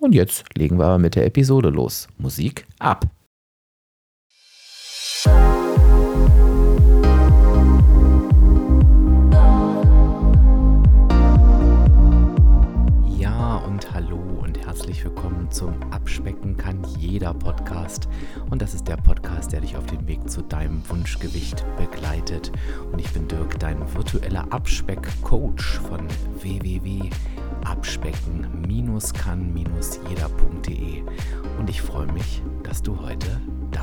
Und jetzt legen wir aber mit der Episode los. Musik ab. Ja und hallo und herzlich willkommen zum Abspecken kann jeder Podcast. Und das ist der Podcast, der dich auf dem Weg zu deinem Wunschgewicht begleitet. Und ich bin Dirk, dein virtueller Abspeck-Coach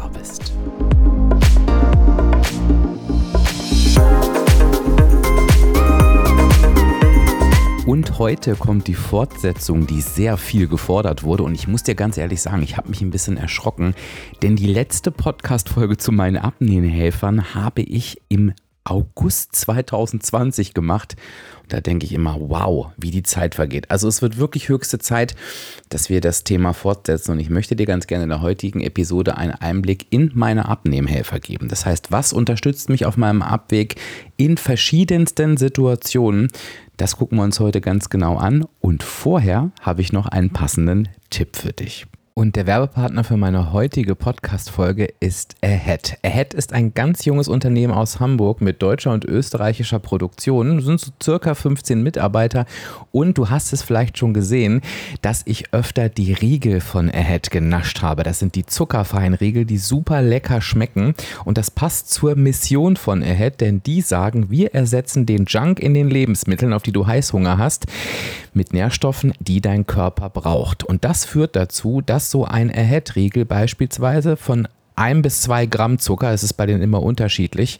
bist. Und heute kommt die Fortsetzung, die sehr viel gefordert wurde. Und ich muss dir ganz ehrlich sagen, ich habe mich ein bisschen erschrocken, denn die letzte Podcast-Folge zu meinen Abnehmhelfern habe ich im August 2020 gemacht. Da denke ich immer, wow, wie die Zeit vergeht. Also es wird wirklich höchste Zeit, dass wir das Thema fortsetzen. Und ich möchte dir ganz gerne in der heutigen Episode einen Einblick in meine Abnehmhelfer geben. Das heißt, was unterstützt mich auf meinem Abweg in verschiedensten Situationen? Das gucken wir uns heute ganz genau an. Und vorher habe ich noch einen passenden Tipp für dich. Und der Werbepartner für meine heutige Podcast-Folge ist Ahead. Ahead ist ein ganz junges Unternehmen aus Hamburg mit deutscher und österreichischer Produktion. Es sind so circa 15 Mitarbeiter. Und du hast es vielleicht schon gesehen, dass ich öfter die Riegel von Ahead genascht habe. Das sind die zuckerfreien Riegel, die super lecker schmecken. Und das passt zur Mission von Ahead, denn die sagen, wir ersetzen den Junk in den Lebensmitteln, auf die du Heißhunger hast, mit Nährstoffen, die dein Körper braucht. Und das führt dazu, dass so ein Ahead-Riegel beispielsweise von ein bis zwei Gramm Zucker, es ist bei denen immer unterschiedlich,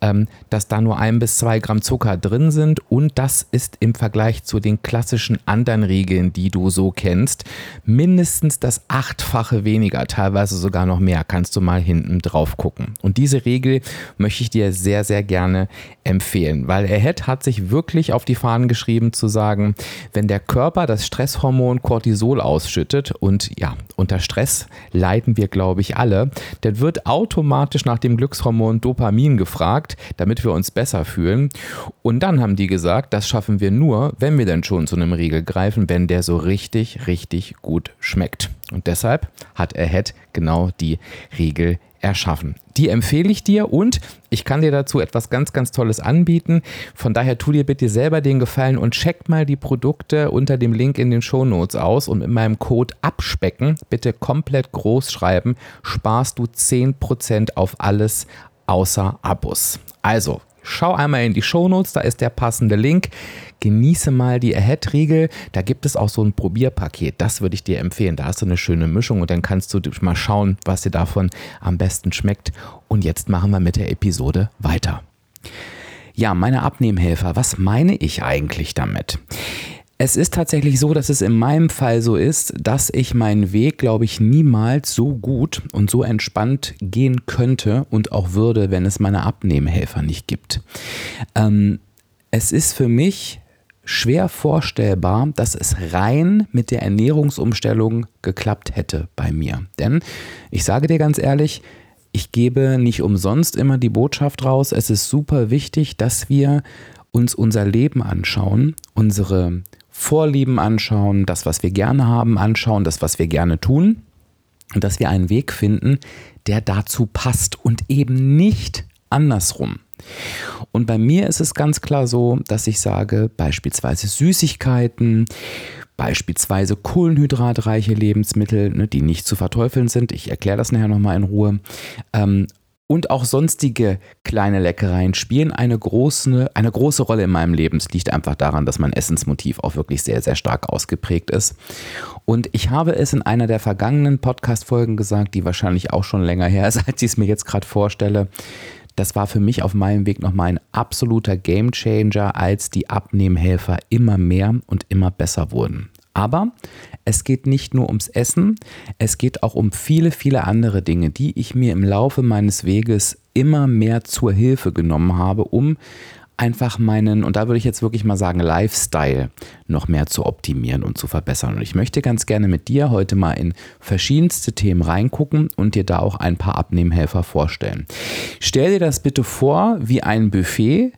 ähm, dass da nur ein bis zwei Gramm Zucker drin sind und das ist im Vergleich zu den klassischen anderen Riegeln, die du so kennst, mindestens das achtfache weniger, teilweise sogar noch mehr, kannst du mal hinten drauf gucken. Und diese Regel möchte ich dir sehr, sehr gerne empfehlen, weil Ahead hat sich wirklich auf die Fahnen geschrieben zu sagen, wenn der Körper das Stresshormon Cortisol ausschüttet und ja, unter Stress leiden wir, glaube ich, alle, dann wird automatisch nach dem Glückshormon Dopamin gefragt, damit wir uns besser fühlen. Und dann haben die gesagt, das schaffen wir nur, wenn wir dann schon zu einem Riegel greifen, wenn der so richtig, richtig gut schmeckt. Und deshalb hat Ahead genau die Riegel erschaffen. Die empfehle ich dir und ich kann dir dazu etwas ganz, ganz Tolles anbieten. Von daher tu dir bitte selber den Gefallen und check mal die Produkte unter dem Link in den Show Notes aus und mit meinem Code abspecken, bitte komplett groß schreiben, sparst du 10% auf alles außer Abos. Also Schau einmal in die Shownotes, da ist der passende Link. Genieße mal die Ahead-Riegel. Da gibt es auch so ein Probierpaket. Das würde ich dir empfehlen. Da hast du eine schöne Mischung und dann kannst du mal schauen, was dir davon am besten schmeckt. Und jetzt machen wir mit der Episode weiter. Ja, meine Abnehmhelfer, was meine ich eigentlich damit? Es ist tatsächlich so, dass es in meinem Fall so ist, dass ich meinen Weg, glaube ich, niemals so gut und so entspannt gehen könnte und auch würde, wenn es meine Abnehmhelfer nicht gibt. Ähm, es ist für mich schwer vorstellbar, dass es rein mit der Ernährungsumstellung geklappt hätte bei mir. Denn ich sage dir ganz ehrlich, ich gebe nicht umsonst immer die Botschaft raus, es ist super wichtig, dass wir uns unser Leben anschauen, unsere Vorlieben anschauen, das, was wir gerne haben, anschauen, das, was wir gerne tun. Und dass wir einen Weg finden, der dazu passt und eben nicht andersrum. Und bei mir ist es ganz klar so, dass ich sage, beispielsweise Süßigkeiten, beispielsweise kohlenhydratreiche Lebensmittel, ne, die nicht zu verteufeln sind, ich erkläre das nachher nochmal in Ruhe, ähm, und auch sonstige kleine Leckereien spielen eine große, eine große Rolle in meinem Leben. Es liegt einfach daran, dass mein Essensmotiv auch wirklich sehr, sehr stark ausgeprägt ist. Und ich habe es in einer der vergangenen Podcast-Folgen gesagt, die wahrscheinlich auch schon länger her ist, als ich es mir jetzt gerade vorstelle. Das war für mich auf meinem Weg nochmal ein absoluter Gamechanger, als die Abnehmhelfer immer mehr und immer besser wurden. Aber es geht nicht nur ums Essen, es geht auch um viele, viele andere Dinge, die ich mir im Laufe meines Weges immer mehr zur Hilfe genommen habe, um einfach meinen, und da würde ich jetzt wirklich mal sagen, Lifestyle noch mehr zu optimieren und zu verbessern. Und ich möchte ganz gerne mit dir heute mal in verschiedenste Themen reingucken und dir da auch ein paar Abnehmhelfer vorstellen. Stell dir das bitte vor wie ein Buffet,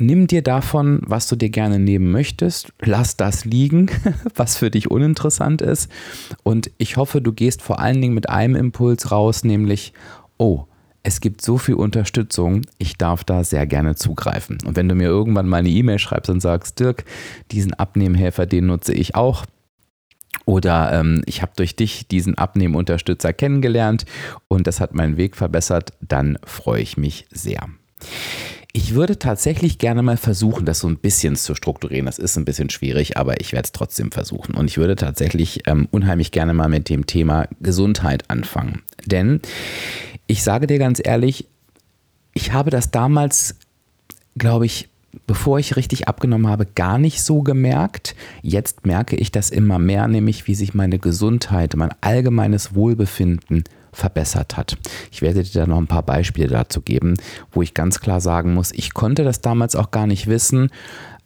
nimm dir davon, was du dir gerne nehmen möchtest, lass das liegen, was für dich uninteressant ist. Und ich hoffe, du gehst vor allen Dingen mit einem Impuls raus, nämlich, oh, es gibt so viel Unterstützung, ich darf da sehr gerne zugreifen. Und wenn du mir irgendwann mal eine E-Mail schreibst und sagst, Dirk, diesen Abnehmhelfer, den nutze ich auch, oder ähm, ich habe durch dich diesen Abnehmunterstützer kennengelernt und das hat meinen Weg verbessert, dann freue ich mich sehr. Ich würde tatsächlich gerne mal versuchen, das so ein bisschen zu strukturieren. Das ist ein bisschen schwierig, aber ich werde es trotzdem versuchen. Und ich würde tatsächlich ähm, unheimlich gerne mal mit dem Thema Gesundheit anfangen. Denn ich sage dir ganz ehrlich, ich habe das damals, glaube ich, bevor ich richtig abgenommen habe, gar nicht so gemerkt. Jetzt merke ich das immer mehr, nämlich wie sich meine Gesundheit, mein allgemeines Wohlbefinden verbessert hat. Ich werde dir da noch ein paar Beispiele dazu geben, wo ich ganz klar sagen muss, ich konnte das damals auch gar nicht wissen,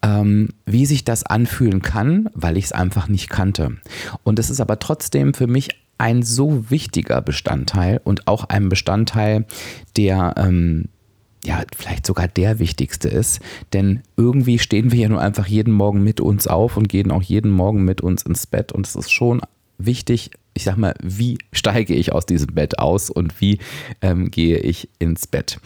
ähm, wie sich das anfühlen kann, weil ich es einfach nicht kannte. Und es ist aber trotzdem für mich ein so wichtiger Bestandteil und auch ein Bestandteil, der ähm, ja, vielleicht sogar der wichtigste ist. Denn irgendwie stehen wir ja nur einfach jeden Morgen mit uns auf und gehen auch jeden Morgen mit uns ins Bett. Und es ist schon wichtig, ich sag mal, wie steige ich aus diesem Bett aus und wie ähm, gehe ich ins Bett.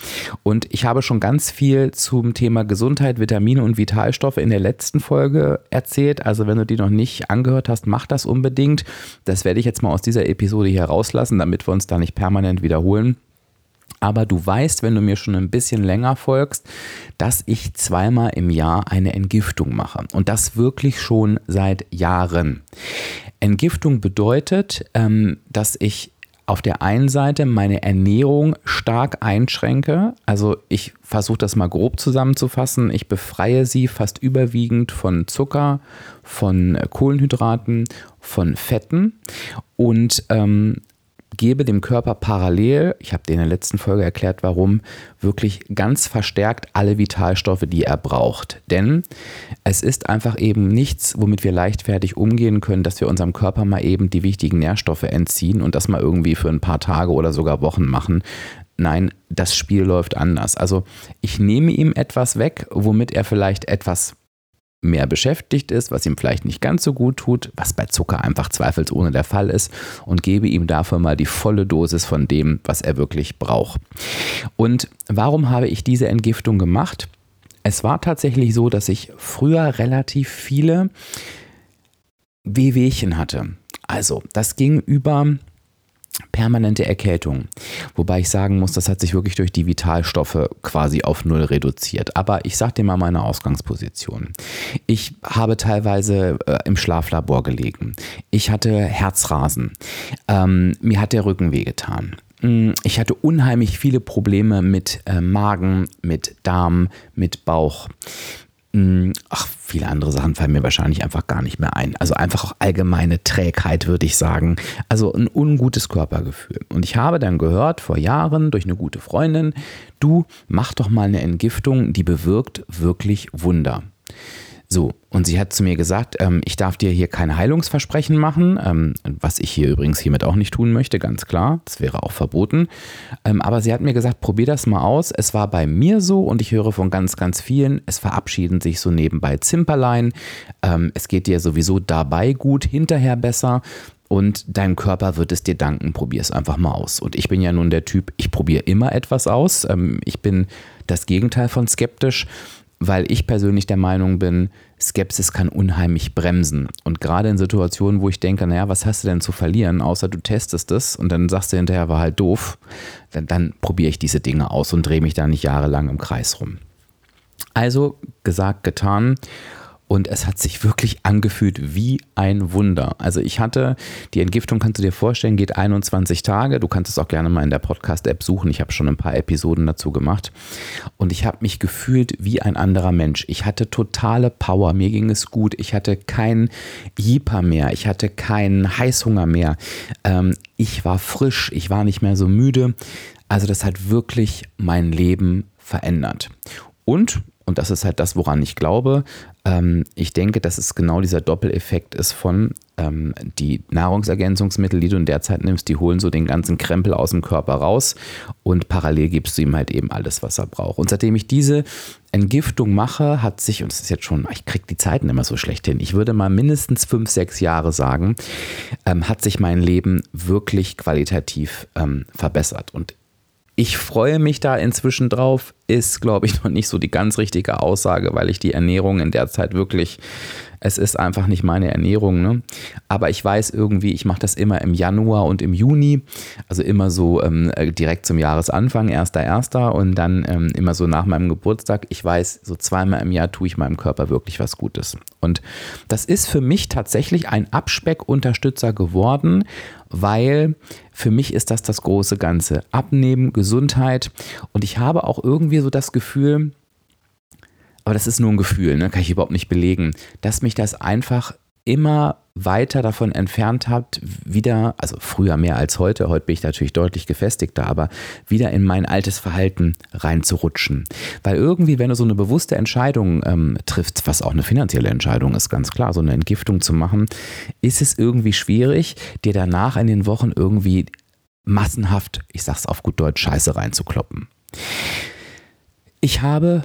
Und ich habe schon ganz viel zum Thema Gesundheit, Vitamine und Vitalstoffe in der letzten Folge erzählt. Also wenn du die noch nicht angehört hast, mach das unbedingt. Das werde ich jetzt mal aus dieser Episode hier rauslassen, damit wir uns da nicht permanent wiederholen. Aber du weißt, wenn du mir schon ein bisschen länger folgst, dass ich zweimal im Jahr eine Entgiftung mache. Und das wirklich schon seit Jahren. Entgiftung bedeutet, ähm, dass ich auf der einen Seite meine Ernährung stark einschränke. Also ich versuche das mal grob zusammenzufassen. Ich befreie sie fast überwiegend von Zucker, von Kohlenhydraten, von Fetten und ähm, gebe dem Körper parallel, ich habe dir in der letzten Folge erklärt, warum, wirklich ganz verstärkt alle Vitalstoffe, die er braucht. Denn es ist einfach eben nichts, womit wir leichtfertig umgehen können, dass wir unserem Körper mal eben die wichtigen Nährstoffe entziehen und das mal irgendwie für ein paar Tage oder sogar Wochen machen. Nein, das Spiel läuft anders. Also ich nehme ihm etwas weg, womit er vielleicht etwas mehr beschäftigt ist, was ihm vielleicht nicht ganz so gut tut, was bei Zucker einfach zweifelsohne der Fall ist, und gebe ihm dafür mal die volle Dosis von dem, was er wirklich braucht. Und warum habe ich diese Entgiftung gemacht? Es war tatsächlich so, dass ich früher relativ viele Wehwehchen hatte. Also, das ging über permanente Erkältung. Wobei ich sagen muss, das hat sich wirklich durch die Vitalstoffe quasi auf Null reduziert. Aber ich sage dir mal meine Ausgangsposition. Ich habe teilweise äh, im Schlaflabor gelegen. Ich hatte Herzrasen. Ähm, mir hat der Rücken wehgetan. Mm, ich hatte unheimlich viele Probleme mit äh, Magen, mit Darm, mit Bauch. Mm, ach, viele andere Sachen fallen mir wahrscheinlich einfach gar nicht mehr ein. Also einfach auch allgemeine Trägheit, würde ich sagen. Also ein ungutes Körpergefühl. Und ich habe dann gehört vor Jahren durch eine gute Freundin, du mach doch mal eine Entgiftung, die bewirkt wirklich Wunder. So, und sie hat zu mir gesagt, ähm, ich darf dir hier keine Heilungsversprechen machen, ähm, was ich hier übrigens hiermit auch nicht tun möchte, ganz klar, das wäre auch verboten. Ähm, aber sie hat mir gesagt, probier das mal aus. Es war bei mir so und ich höre von ganz, ganz vielen, es verabschieden sich so nebenbei Zimperlein. Ähm, es geht dir sowieso dabei gut, hinterher besser und dein Körper wird es dir danken. Probier es einfach mal aus. Und ich bin ja nun der Typ, ich probiere immer etwas aus. Ähm, ich bin das Gegenteil von skeptisch weil ich persönlich der Meinung bin, Skepsis kann unheimlich bremsen. Und gerade in Situationen, wo ich denke, naja, was hast du denn zu verlieren, außer du testest es und dann sagst du hinterher, war halt doof, dann, dann probiere ich diese Dinge aus und drehe mich da nicht jahrelang im Kreis rum. Also gesagt, getan und es hat sich wirklich angefühlt wie ein Wunder. Also ich hatte, die Entgiftung kannst du dir vorstellen, geht 21 Tage. Du kannst es auch gerne mal in der Podcast-App suchen. Ich habe schon ein paar Episoden dazu gemacht. Und ich habe mich gefühlt wie ein anderer Mensch. Ich hatte totale Power. Mir ging es gut. Ich hatte keinen Jeeper mehr. Ich hatte keinen Heißhunger mehr. Ähm, ich war frisch. Ich war nicht mehr so müde. Also das hat wirklich mein Leben verändert. Und und das ist halt das, woran ich glaube. Ähm, ich denke, dass es genau dieser Doppeleffekt ist von ähm, die Nahrungsergänzungsmittel, die du in der Zeit nimmst, die holen so den ganzen Krempel aus dem Körper raus und parallel gibst du ihm halt eben alles, was er braucht. Und seitdem ich diese Entgiftung mache, hat sich, und es ist jetzt schon, ich kriege die Zeiten immer so schlecht hin, ich würde mal mindestens fünf, sechs Jahre sagen, ähm, hat sich mein Leben wirklich qualitativ ähm, verbessert. Und ich freue mich da inzwischen drauf, ist, glaube ich, noch nicht so die ganz richtige Aussage, weil ich die Ernährung in der Zeit wirklich, es ist einfach nicht meine Ernährung. Ne? Aber ich weiß irgendwie, ich mache das immer im Januar und im Juni, also immer so ähm, direkt zum Jahresanfang, 1.1. und dann ähm, immer so nach meinem Geburtstag. Ich weiß, so zweimal im Jahr tue ich meinem Körper wirklich was Gutes. Und das ist für mich tatsächlich ein Abspeckunterstützer geworden, weil für mich ist das das große Ganze. Abnehmen, Gesundheit und ich habe auch irgendwie so das Gefühl, aber das ist nur ein Gefühl, ne? kann ich überhaupt nicht belegen, dass mich das einfach immer weiter davon entfernt habt, wieder, also früher mehr als heute, heute bin ich natürlich deutlich gefestigter, aber wieder in mein altes Verhalten reinzurutschen. Weil irgendwie, wenn du so eine bewusste Entscheidung ähm, triffst, was auch eine finanzielle Entscheidung ist, ganz klar, so eine Entgiftung zu machen, ist es irgendwie schwierig, dir danach in den Wochen irgendwie massenhaft, ich sag's auf gut Deutsch, Scheiße reinzukloppen. Ich habe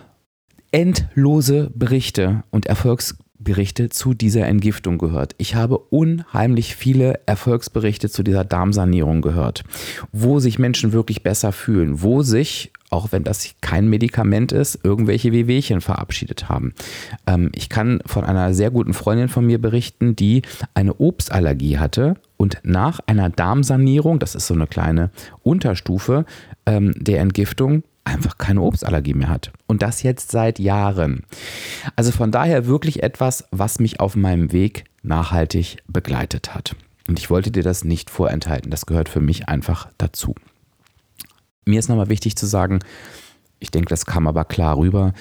endlose Berichte und Erfolgs Berichte zu dieser Entgiftung gehört. Ich habe unheimlich viele Erfolgsberichte zu dieser Darmsanierung gehört, wo sich Menschen wirklich besser fühlen, wo sich, auch wenn das kein Medikament ist, irgendwelche Wehwehchen verabschiedet haben. Ähm, ich kann von einer sehr guten Freundin von mir berichten, die eine Obstallergie hatte und nach einer Darmsanierung, das ist so eine kleine Unterstufe ähm, der Entgiftung, einfach keine Obstallergie mehr hat. Und das jetzt seit Jahren. Also von daher wirklich etwas, was mich auf meinem Weg nachhaltig begleitet hat. Und ich wollte dir das nicht vorenthalten. Das gehört für mich einfach dazu. Mir ist nochmal wichtig zu sagen, ich denke, das kam aber klar rüber,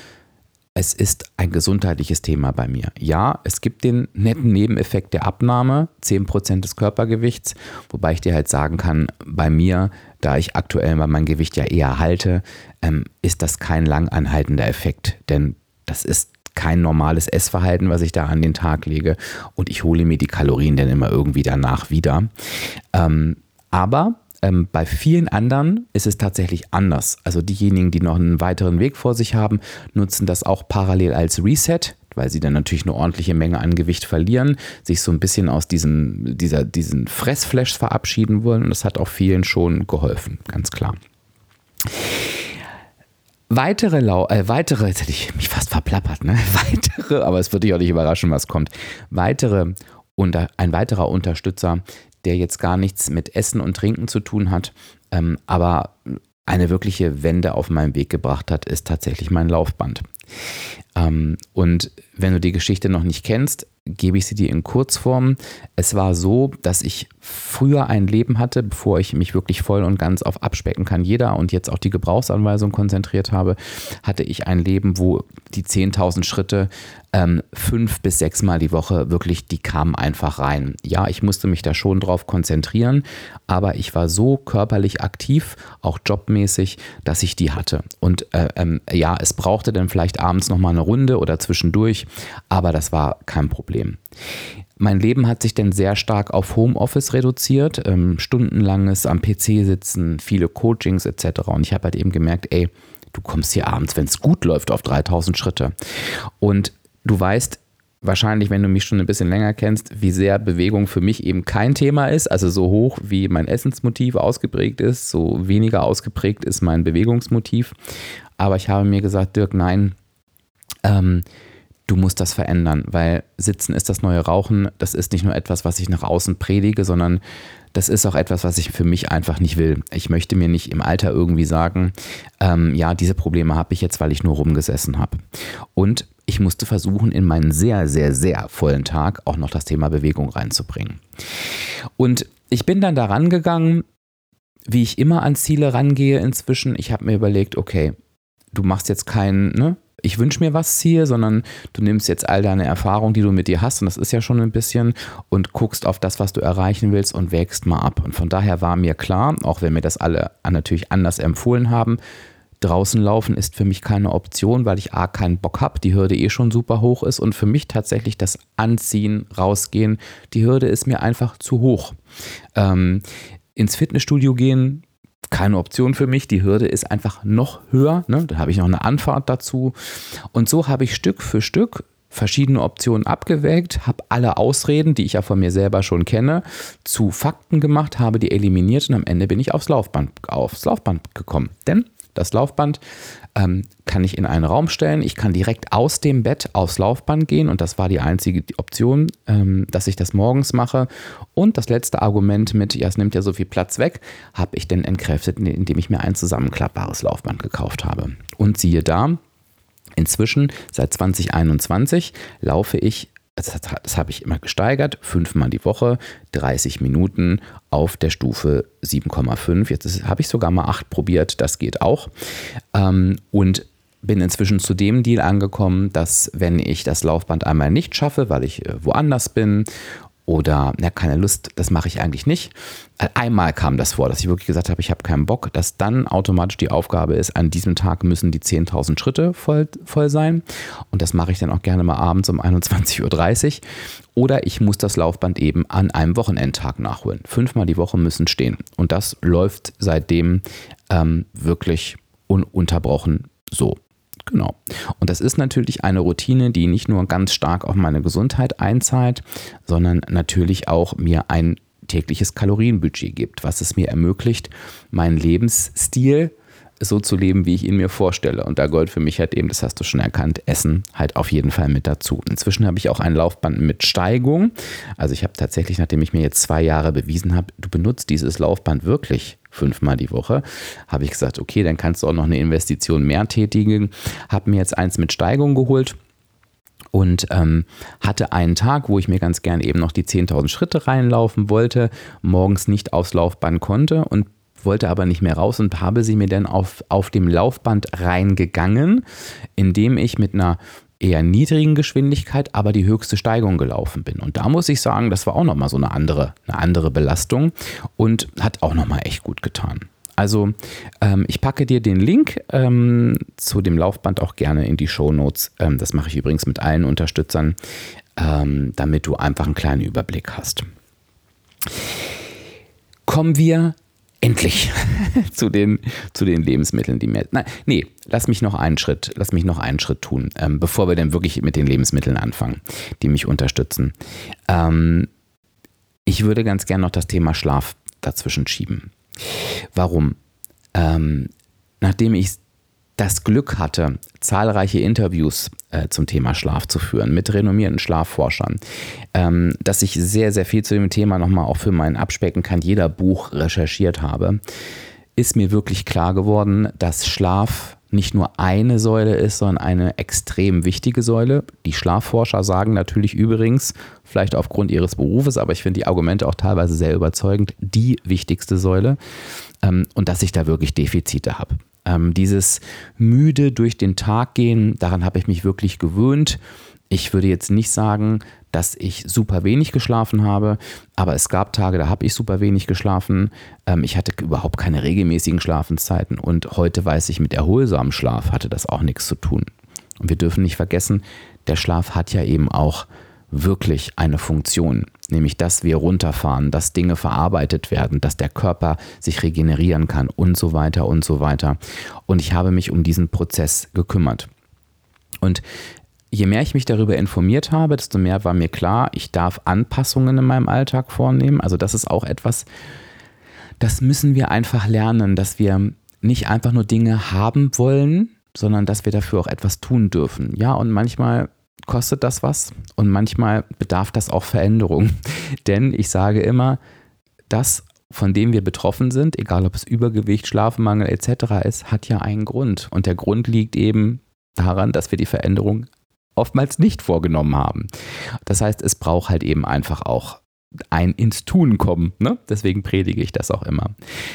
es ist ein gesundheitliches Thema bei mir. Ja, es gibt den netten Nebeneffekt der Abnahme, 10% des Körpergewichts, wobei ich dir halt sagen kann, bei mir, da ich aktuell mal mein Gewicht ja eher halte, ähm, ist das kein lang anhaltender Effekt. Denn das ist kein normales Essverhalten, was ich da an den Tag lege und ich hole mir die Kalorien dann immer irgendwie danach wieder. Ähm, aber ähm, bei vielen anderen ist es tatsächlich anders. Also diejenigen, die noch einen weiteren Weg vor sich haben, nutzen das auch parallel als Reset weil sie dann natürlich eine ordentliche Menge an Gewicht verlieren, sich so ein bisschen aus diesem, dieser, diesen Fressflash verabschieden wollen und das hat auch vielen schon geholfen, ganz klar. Weitere, Lau äh, weitere, jetzt hätte ich mich fast verplappert, ne? Weitere, aber es wird dich auch nicht überraschen, was kommt. Weitere, unter, ein weiterer Unterstützer der jetzt gar nichts mit Essen und Trinken zu tun hat, ähm, aber eine wirkliche Wende auf meinem Weg gebracht hat, ist tatsächlich mein Laufband. Ähm, und wenn du die Geschichte noch nicht kennst, gebe ich sie dir in Kurzform. Es war so, dass ich früher ein Leben hatte, bevor ich mich wirklich voll und ganz auf Abspecken kann jeder und jetzt auch die Gebrauchsanweisung konzentriert habe, hatte ich ein Leben, wo die 10.000 Schritte ähm, fünf bis sechs Mal die Woche wirklich, die kamen einfach rein. Ja, ich musste mich da schon drauf konzentrieren, aber ich war so körperlich aktiv, auch jobmäßig, dass ich die hatte. Und äh, ähm, ja, es brauchte dann vielleicht abends nochmal eine Runde oder zwischendurch, aber das war kein Problem. Mein Leben hat sich dann sehr stark auf Homeoffice reduziert, ähm, stundenlanges am PC sitzen, viele Coachings etc. Und ich habe halt eben gemerkt, ey, du kommst hier abends, wenn es gut läuft, auf 3000 Schritte. Und du weißt wahrscheinlich, wenn du mich schon ein bisschen länger kennst, wie sehr Bewegung für mich eben kein Thema ist. Also so hoch wie mein Essensmotiv ausgeprägt ist, so weniger ausgeprägt ist mein Bewegungsmotiv. Aber ich habe mir gesagt, Dirk, nein, ähm, du musst das verändern, weil Sitzen ist das neue Rauchen. Das ist nicht nur etwas, was ich nach außen predige, sondern das ist auch etwas, was ich für mich einfach nicht will. Ich möchte mir nicht im Alter irgendwie sagen, ähm, ja, diese Probleme habe ich jetzt, weil ich nur rumgesessen habe. Und ich musste versuchen, in meinen sehr, sehr, sehr vollen Tag auch noch das Thema Bewegung reinzubringen. Und ich bin dann daran gegangen, wie ich immer an Ziele rangehe inzwischen. Ich habe mir überlegt, okay, du machst jetzt kein, ne, ich wünsche mir was Ziel, sondern du nimmst jetzt all deine Erfahrungen, die du mit dir hast, und das ist ja schon ein bisschen, und guckst auf das, was du erreichen willst und wägst mal ab. Und von daher war mir klar, auch wenn mir das alle natürlich anders empfohlen haben, draußen laufen ist für mich keine Option, weil ich A keinen Bock habe, die Hürde eh schon super hoch ist und für mich tatsächlich das Anziehen, rausgehen, die Hürde ist mir einfach zu hoch. Ähm, ins Fitnessstudio gehen, keine Option für mich. Die Hürde ist einfach noch höher. Ne? Da habe ich noch eine Anfahrt dazu. Und so habe ich Stück für Stück verschiedene Optionen abgewägt, habe alle Ausreden, die ich ja von mir selber schon kenne, zu Fakten gemacht, habe die eliminiert und am Ende bin ich aufs Laufband, aufs Laufband gekommen. Denn das Laufband ähm, kann ich in einen Raum stellen. Ich kann direkt aus dem Bett aufs Laufband gehen und das war die einzige Option, ähm, dass ich das morgens mache. Und das letzte Argument mit, ja, es nimmt ja so viel Platz weg, habe ich denn entkräftet, indem ich mir ein zusammenklappbares Laufband gekauft habe. Und siehe da, Inzwischen, seit 2021, laufe ich das, das habe ich immer gesteigert, fünfmal die Woche, 30 Minuten auf der Stufe 7,5. Jetzt habe ich sogar mal 8 probiert, das geht auch. Ähm, und bin inzwischen zu dem Deal angekommen, dass wenn ich das Laufband einmal nicht schaffe, weil ich äh, woanders bin oder na, keine Lust, das mache ich eigentlich nicht. Äh, einmal kam das vor, dass ich wirklich gesagt habe, ich habe keinen Bock, dass dann automatisch die Aufgabe ist, an diesem Tag müssen die 10.000 Schritte voll, voll sein. Und das mache ich dann auch gerne mal abends um 21.30 Uhr. Oder ich muss das Laufband eben an einem Wochenendtag nachholen. Fünfmal die Woche müssen stehen. Und das läuft seitdem ähm, wirklich ununterbrochen so. Genau. Und das ist natürlich eine Routine, die nicht nur ganz stark auf meine Gesundheit einzahlt, sondern natürlich auch mir ein tägliches Kalorienbudget gibt, was es mir ermöglicht, meinen Lebensstil so zu leben, wie ich ihn mir vorstelle. Und da gehört für mich halt eben, das hast du schon erkannt, Essen halt auf jeden Fall mit dazu. Inzwischen habe ich auch ein Laufband mit Steigung. Also ich habe tatsächlich, nachdem ich mir jetzt zwei Jahre bewiesen habe, du benutzt dieses Laufband wirklich fünfmal die Woche, habe ich gesagt, okay, dann kannst du auch noch eine Investition mehr tätigen. Habe mir jetzt eins mit Steigung geholt und ähm, hatte einen Tag, wo ich mir ganz gern eben noch die 10.000 Schritte reinlaufen wollte, morgens nicht aufs Laufband konnte und wollte aber nicht mehr raus und habe sie mir dann auf, auf dem Laufband reingegangen, indem ich mit einer eher niedrigen Geschwindigkeit, aber die höchste Steigung gelaufen bin. Und da muss ich sagen, das war auch nochmal so eine andere, eine andere Belastung und hat auch nochmal echt gut getan. Also ähm, ich packe dir den Link ähm, zu dem Laufband auch gerne in die Show Notes. Ähm, das mache ich übrigens mit allen Unterstützern, ähm, damit du einfach einen kleinen Überblick hast. Kommen wir endlich zu den, zu den Lebensmitteln, die mir. Nein, nee, lass mich noch einen Schritt, lass mich noch einen Schritt tun, ähm, bevor wir dann wirklich mit den Lebensmitteln anfangen, die mich unterstützen. Ähm, ich würde ganz gern noch das Thema Schlaf dazwischen schieben. Warum? Ähm, nachdem ich das Glück hatte, zahlreiche Interviews äh, zum Thema Schlaf zu führen mit renommierten Schlafforschern, ähm, dass ich sehr, sehr viel zu dem Thema nochmal auch für mein Abspecken kann jeder Buch recherchiert habe, ist mir wirklich klar geworden, dass Schlaf nicht nur eine Säule ist, sondern eine extrem wichtige Säule. Die Schlafforscher sagen natürlich übrigens, vielleicht aufgrund ihres Berufes, aber ich finde die Argumente auch teilweise sehr überzeugend, die wichtigste Säule ähm, und dass ich da wirklich Defizite habe. Ähm, dieses müde durch den Tag gehen, daran habe ich mich wirklich gewöhnt. Ich würde jetzt nicht sagen, dass ich super wenig geschlafen habe, aber es gab Tage, da habe ich super wenig geschlafen. Ähm, ich hatte überhaupt keine regelmäßigen Schlafenszeiten und heute weiß ich, mit erholsamem Schlaf hatte das auch nichts zu tun. Und wir dürfen nicht vergessen, der Schlaf hat ja eben auch wirklich eine Funktion, nämlich dass wir runterfahren, dass Dinge verarbeitet werden, dass der Körper sich regenerieren kann und so weiter und so weiter. Und ich habe mich um diesen Prozess gekümmert. Und je mehr ich mich darüber informiert habe, desto mehr war mir klar, ich darf Anpassungen in meinem Alltag vornehmen. Also das ist auch etwas, das müssen wir einfach lernen, dass wir nicht einfach nur Dinge haben wollen, sondern dass wir dafür auch etwas tun dürfen. Ja, und manchmal kostet das was und manchmal bedarf das auch Veränderung. Denn ich sage immer, das, von dem wir betroffen sind, egal ob es Übergewicht, Schlafmangel etc. ist, hat ja einen Grund. Und der Grund liegt eben daran, dass wir die Veränderung oftmals nicht vorgenommen haben. Das heißt, es braucht halt eben einfach auch ein ins Tun kommen. Ne? Deswegen predige ich das auch immer.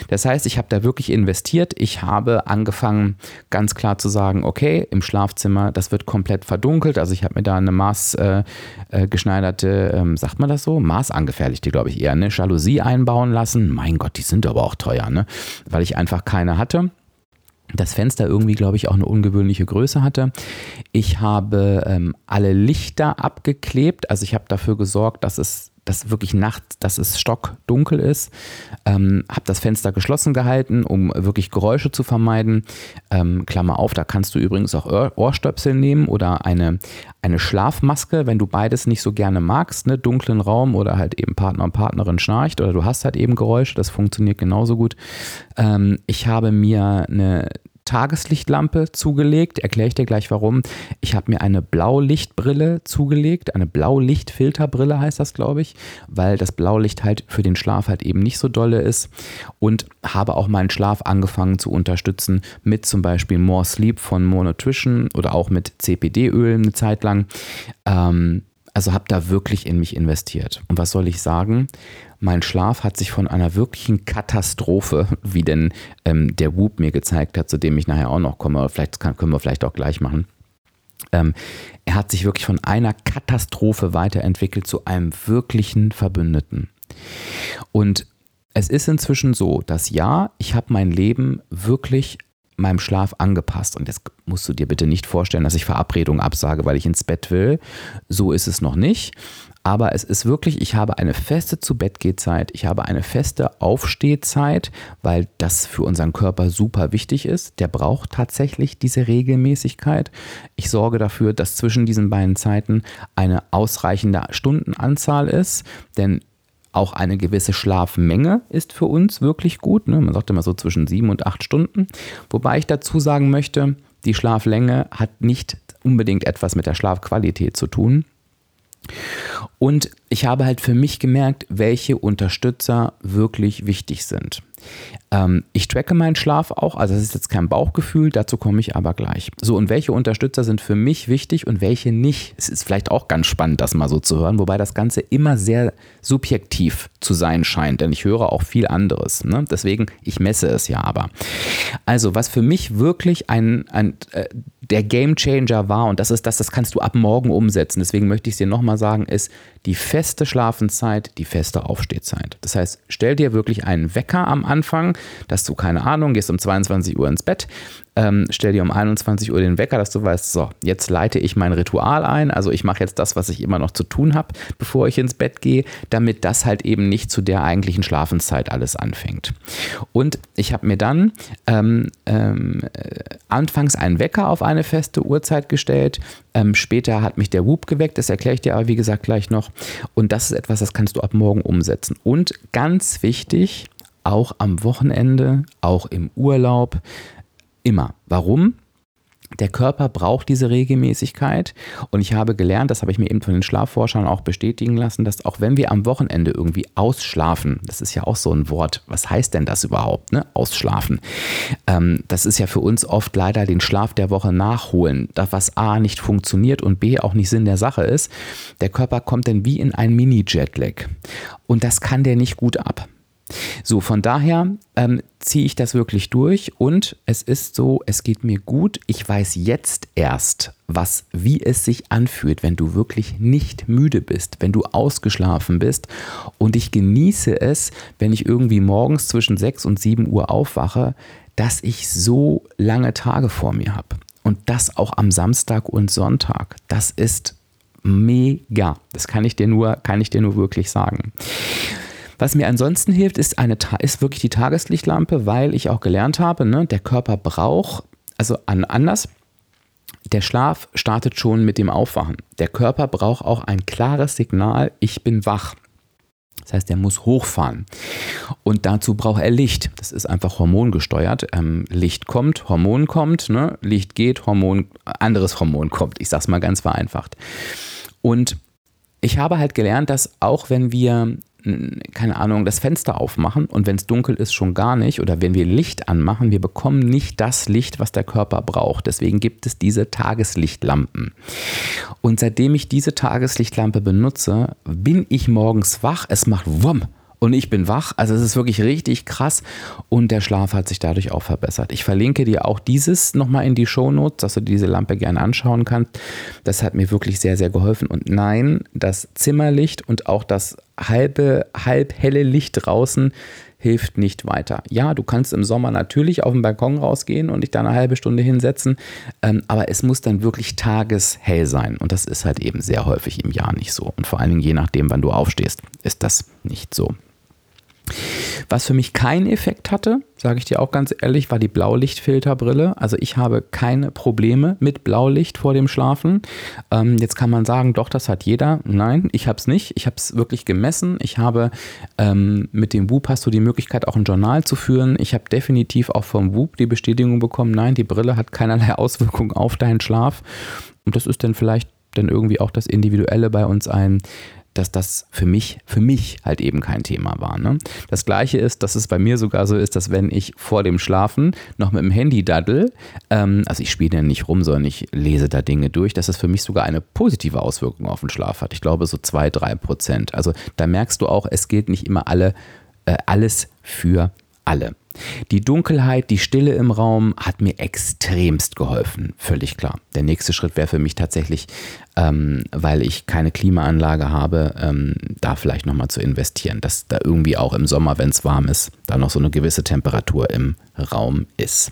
Das heißt, ich habe da wirklich investiert. Ich habe angefangen, ganz klar zu sagen, okay, im Schlafzimmer, das wird komplett verdunkelt. Also ich habe mir da eine maßgeschneiderte, äh, äh, ähm, sagt man das so, maßangefertigte, glaube ich eher, eine Jalousie einbauen lassen. Mein Gott, die sind aber auch teuer, ne? weil ich einfach keine hatte das Fenster irgendwie, glaube ich, auch eine ungewöhnliche Größe hatte. Ich habe ähm, alle Lichter abgeklebt, also ich habe dafür gesorgt, dass es dass wirklich nachts, dass es stockdunkel ist. Ähm, habe das Fenster geschlossen gehalten, um wirklich Geräusche zu vermeiden. Ähm, Klammer auf, da kannst du übrigens auch Ohrstöpsel nehmen oder eine, eine Schlafmaske, wenn du beides nicht so gerne magst, ne? dunklen Raum oder halt eben Partner und Partnerin schnarcht oder du hast halt eben Geräusche, das funktioniert genauso gut. Ähm, ich habe mir eine Tageslichtlampe zugelegt. Erkläre ich dir gleich warum. Ich habe mir eine Blaulichtbrille zugelegt. Eine Blaulichtfilterbrille heißt das, glaube ich, weil das Blaulicht halt für den Schlaf halt eben nicht so dolle ist. Und habe auch meinen Schlaf angefangen zu unterstützen mit zum Beispiel More Sleep von More Nutrition oder auch mit CPD-Öl eine Zeit lang. Ähm, also habe da wirklich in mich investiert. Und was soll ich sagen? Mein Schlaf hat sich von einer wirklichen Katastrophe, wie denn ähm, der Whoop mir gezeigt hat, zu dem ich nachher auch noch komme, vielleicht kann, können wir vielleicht auch gleich machen. Ähm, er hat sich wirklich von einer Katastrophe weiterentwickelt zu einem wirklichen Verbündeten. Und es ist inzwischen so, dass ja, ich habe mein Leben wirklich meinem Schlaf angepasst. Und jetzt musst du dir bitte nicht vorstellen, dass ich Verabredungen absage, weil ich ins Bett will. So ist es noch nicht. Aber es ist wirklich, ich habe eine feste zu Bett Zeit, ich habe eine feste Aufstehzeit, weil das für unseren Körper super wichtig ist. Der braucht tatsächlich diese Regelmäßigkeit. Ich sorge dafür, dass zwischen diesen beiden Zeiten eine ausreichende Stundenanzahl ist, denn auch eine gewisse Schlafmenge ist für uns wirklich gut. Ne? Man sagt immer so zwischen sieben und acht Stunden. Wobei ich dazu sagen möchte, die Schlaflänge hat nicht unbedingt etwas mit der Schlafqualität zu tun. Und ich habe halt für mich gemerkt, welche Unterstützer wirklich wichtig sind. Ähm, ich tracke meinen Schlaf auch, also das ist jetzt kein Bauchgefühl, dazu komme ich aber gleich. So, und welche Unterstützer sind für mich wichtig und welche nicht? Es ist vielleicht auch ganz spannend, das mal so zu hören, wobei das Ganze immer sehr subjektiv zu sein scheint, denn ich höre auch viel anderes. Ne? Deswegen, ich messe es ja aber. Also, was für mich wirklich ein, ein äh, der Game Changer war, und das ist das, das kannst du ab morgen umsetzen, deswegen möchte ich es dir nochmal sagen, ist die feste Schlafenszeit, die feste Aufstehzeit. Das heißt, stell dir wirklich einen Wecker am Anfang, dass du, keine Ahnung, gehst um 22 Uhr ins Bett, ähm, stell dir um 21 Uhr den Wecker, dass du weißt, so, jetzt leite ich mein Ritual ein. Also ich mache jetzt das, was ich immer noch zu tun habe, bevor ich ins Bett gehe, damit das halt eben nicht zu der eigentlichen Schlafenszeit alles anfängt. Und ich habe mir dann ähm, ähm, äh, anfangs einen Wecker auf eine feste Uhrzeit gestellt. Ähm, später hat mich der Whoop geweckt, das erkläre ich dir aber wie gesagt gleich noch. Und das ist etwas, das kannst du ab morgen umsetzen. Und ganz wichtig, auch am Wochenende, auch im Urlaub, Immer. Warum? der Körper braucht diese Regelmäßigkeit und ich habe gelernt, das habe ich mir eben von den Schlafforschern auch bestätigen lassen, dass auch wenn wir am Wochenende irgendwie ausschlafen, das ist ja auch so ein Wort, was heißt denn das überhaupt, ne? Ausschlafen. Ähm, das ist ja für uns oft leider den Schlaf der Woche nachholen, das was A nicht funktioniert und B auch nicht Sinn der Sache ist. Der Körper kommt dann wie in ein Mini-Jetlag und das kann der nicht gut ab. So, von daher ähm, ziehe ich das wirklich durch und es ist so, es geht mir gut. Ich weiß jetzt erst, was, wie es sich anfühlt, wenn du wirklich nicht müde bist, wenn du ausgeschlafen bist. Und ich genieße es, wenn ich irgendwie morgens zwischen 6 und 7 Uhr aufwache, dass ich so lange Tage vor mir habe. Und das auch am Samstag und Sonntag. Das ist mega. Das kann ich dir nur, kann ich dir nur wirklich sagen. Was mir ansonsten hilft, ist, eine, ist wirklich die Tageslichtlampe, weil ich auch gelernt habe, ne, der Körper braucht, also an, anders, der Schlaf startet schon mit dem Aufwachen. Der Körper braucht auch ein klares Signal, ich bin wach. Das heißt, er muss hochfahren. Und dazu braucht er Licht. Das ist einfach hormongesteuert. Ähm, Licht kommt, Hormon kommt, ne? Licht geht, Hormon, anderes Hormon kommt. Ich sage es mal ganz vereinfacht. Und ich habe halt gelernt, dass auch wenn wir keine Ahnung, das Fenster aufmachen und wenn es dunkel ist, schon gar nicht. Oder wenn wir Licht anmachen, wir bekommen nicht das Licht, was der Körper braucht. Deswegen gibt es diese Tageslichtlampen. Und seitdem ich diese Tageslichtlampe benutze, bin ich morgens wach. Es macht Wumm und ich bin wach. Also es ist wirklich richtig krass und der Schlaf hat sich dadurch auch verbessert. Ich verlinke dir auch dieses nochmal in die Shownotes, dass du diese Lampe gerne anschauen kannst. Das hat mir wirklich sehr, sehr geholfen. Und nein, das Zimmerlicht und auch das halbe, halb helle Licht draußen hilft nicht weiter. Ja, du kannst im Sommer natürlich auf den Balkon rausgehen und dich da eine halbe Stunde hinsetzen, ähm, aber es muss dann wirklich tageshell sein und das ist halt eben sehr häufig im Jahr nicht so. Und vor allen Dingen je nachdem, wann du aufstehst, ist das nicht so. Was für mich keinen Effekt hatte, sage ich dir auch ganz ehrlich, war die Blaulichtfilterbrille. Also ich habe keine Probleme mit Blaulicht vor dem Schlafen. Ähm, jetzt kann man sagen, doch, das hat jeder. Nein, ich habe es nicht. Ich habe es wirklich gemessen. Ich habe ähm, mit dem Whoop hast du die Möglichkeit, auch ein Journal zu führen. Ich habe definitiv auch vom Whoop die Bestätigung bekommen, nein, die Brille hat keinerlei Auswirkungen auf deinen Schlaf. Und das ist dann vielleicht dann irgendwie auch das Individuelle bei uns ein, dass das für mich, für mich halt eben kein Thema war. Ne? Das gleiche ist, dass es bei mir sogar so ist, dass wenn ich vor dem Schlafen noch mit dem Handy daddel, ähm, also ich spiele ja nicht rum, sondern ich lese da Dinge durch, dass es für mich sogar eine positive Auswirkung auf den Schlaf hat. Ich glaube so zwei, drei Prozent. Also da merkst du auch, es gilt nicht immer alle, äh, alles für alle. Die Dunkelheit, die Stille im Raum hat mir extremst geholfen, völlig klar. Der nächste Schritt wäre für mich tatsächlich, ähm, weil ich keine Klimaanlage habe, ähm, da vielleicht nochmal zu investieren, dass da irgendwie auch im Sommer, wenn es warm ist, da noch so eine gewisse Temperatur im Raum ist.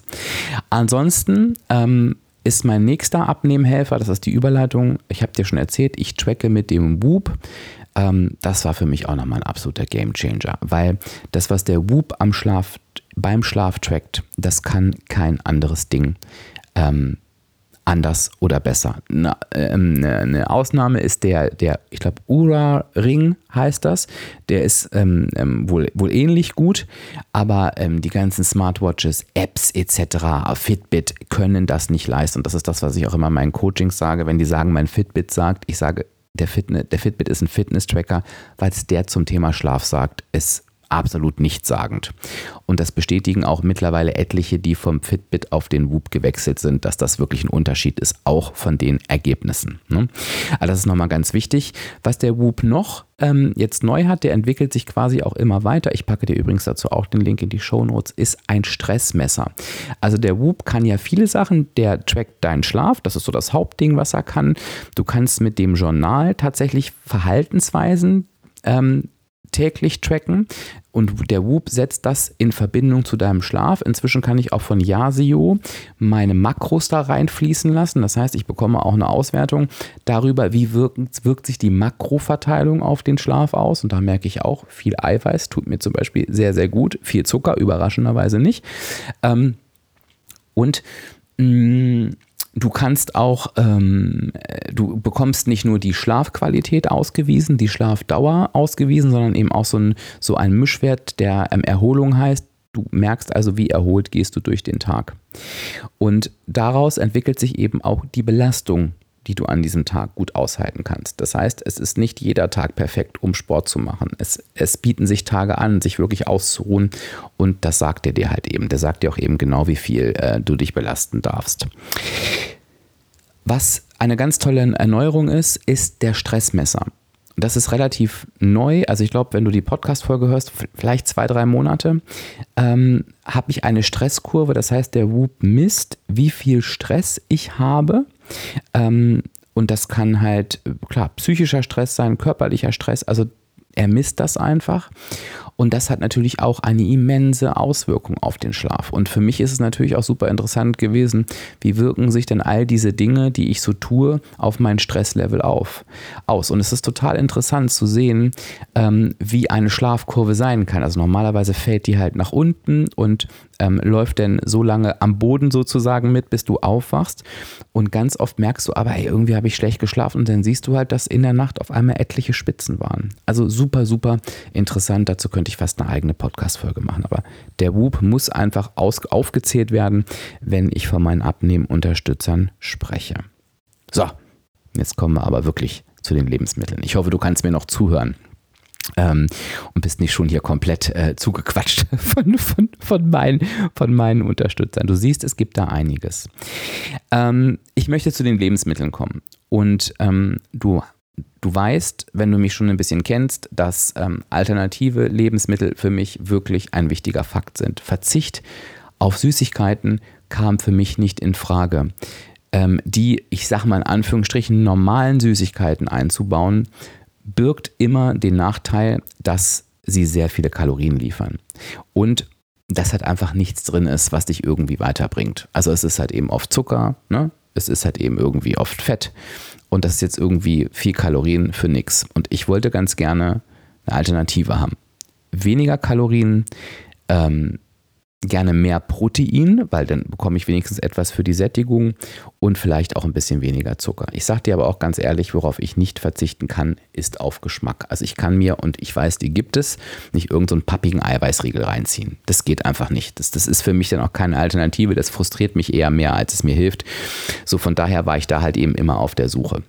Ansonsten ähm, ist mein nächster Abnehmhelfer, das ist die Überleitung. Ich habe dir schon erzählt, ich tracke mit dem Whoop. Ähm, das war für mich auch nochmal ein absoluter Gamechanger, weil das, was der Whoop am Schlaf beim Schlaf trackt, das kann kein anderes Ding ähm, anders oder besser. Eine, ähm, eine, Ausnahme ist der, der ich glaube, Ura-Ring heißt das. Der ist ähm, ähm, wohl, wohl ähnlich gut, aber ähm, die ganzen Smartwatches, Apps etc., Fitbit können das nicht leisten. Und das ist das, was ich auch immer in meinen Coachings sage, wenn die sagen, mein Fitbit sagt, ich sage, der, Fitne, der Fitbit ist ein Fitness-Tracker, weil es der zum Thema Schlaf sagt. Es absolut nichtssagend. Und das bestätigen auch mittlerweile etliche, die vom Fitbit auf den Whoop gewechselt sind, dass das wirklich ein Unterschied ist, auch von den Ergebnissen. Ne? Also das ist nochmal ganz wichtig. Was der Whoop noch ähm, jetzt neu hat, der entwickelt sich quasi auch immer weiter. Ich packe dir übrigens dazu auch den Link in die Show Notes, ist ein Stressmesser. Also der Whoop kann ja viele Sachen, der trackt deinen Schlaf, das ist so das Hauptding, was er kann. Du kannst mit dem Journal tatsächlich Verhaltensweisen ähm, täglich tracken und der Whoop setzt das in Verbindung zu deinem Schlaf. Inzwischen kann ich auch von Yasio meine Makros da reinfließen lassen. Das heißt, ich bekomme auch eine Auswertung darüber, wie wirkt, wirkt sich die Makroverteilung auf den Schlaf aus. Und da merke ich auch, viel Eiweiß tut mir zum Beispiel sehr, sehr gut. Viel Zucker, überraschenderweise nicht. Ähm, und mm, Du kannst auch, ähm, du bekommst nicht nur die Schlafqualität ausgewiesen, die Schlafdauer ausgewiesen, sondern eben auch so ein, so ein Mischwert, der ähm, Erholung heißt. Du merkst also, wie erholt gehst du durch den Tag. Und daraus entwickelt sich eben auch die Belastung, die du an diesem Tag gut aushalten kannst. Das heißt, es ist nicht jeder Tag perfekt, um Sport zu machen. Es, es bieten sich Tage an, sich wirklich auszuruhen und das sagt er dir halt eben. Der sagt dir auch eben genau, wie viel äh, du dich belasten darfst. Was eine ganz tolle Erneuerung ist, ist der Stressmesser. Das ist relativ neu. Also ich glaube, wenn du die Podcast-Folge hörst, vielleicht zwei, drei Monate, ähm, habe ich eine Stresskurve. Das heißt, der Whoop misst, wie viel Stress ich habe ähm, und das kann halt, klar, psychischer Stress sein, körperlicher Stress. Also er misst das einfach. Und das hat natürlich auch eine immense Auswirkung auf den Schlaf. Und für mich ist es natürlich auch super interessant gewesen, wie wirken sich denn all diese Dinge, die ich so tue, auf mein Stresslevel auf, aus. Und es ist total interessant zu sehen, ähm, wie eine Schlafkurve sein kann. Also normalerweise fällt die halt nach unten und ähm, läuft dann so lange am Boden sozusagen mit, bis du aufwachst. Und ganz oft merkst du aber, hey, irgendwie habe ich schlecht geschlafen und dann siehst du halt, dass in der Nacht auf einmal etliche Spitzen waren. Also super, super interessant. Dazu könnte ich fast eine eigene Podcast-Folge machen. Aber der Whoop muss einfach aus, aufgezählt werden, wenn ich von meinen Abnehmunterstützern spreche. So, jetzt kommen wir aber wirklich zu den Lebensmitteln. Ich hoffe, du kannst mir noch zuhören. Ähm, und bist nicht schon hier komplett äh, zugequatscht von, von, von, meinen, von meinen Unterstützern. Du siehst, es gibt da einiges. Ähm, ich möchte zu den Lebensmitteln kommen. Und ähm, du, du weißt, wenn du mich schon ein bisschen kennst, dass ähm, alternative Lebensmittel für mich wirklich ein wichtiger Fakt sind. Verzicht auf Süßigkeiten kam für mich nicht in Frage. Ähm, die, ich sag mal in Anführungsstrichen, normalen Süßigkeiten einzubauen, birgt immer den Nachteil, dass sie sehr viele Kalorien liefern. Und dass halt einfach nichts drin ist, was dich irgendwie weiterbringt. Also es ist halt eben oft Zucker, ne? es ist halt eben irgendwie oft Fett und das ist jetzt irgendwie viel Kalorien für nichts. Und ich wollte ganz gerne eine Alternative haben. Weniger Kalorien, ähm, gerne mehr Protein, weil dann bekomme ich wenigstens etwas für die Sättigung und vielleicht auch ein bisschen weniger Zucker. Ich sage dir aber auch ganz ehrlich, worauf ich nicht verzichten kann, ist auf Geschmack. Also ich kann mir, und ich weiß, die gibt es, nicht irgendeinen so pappigen Eiweißriegel reinziehen. Das geht einfach nicht. Das, das ist für mich dann auch keine Alternative. Das frustriert mich eher mehr, als es mir hilft. So von daher war ich da halt eben immer auf der Suche.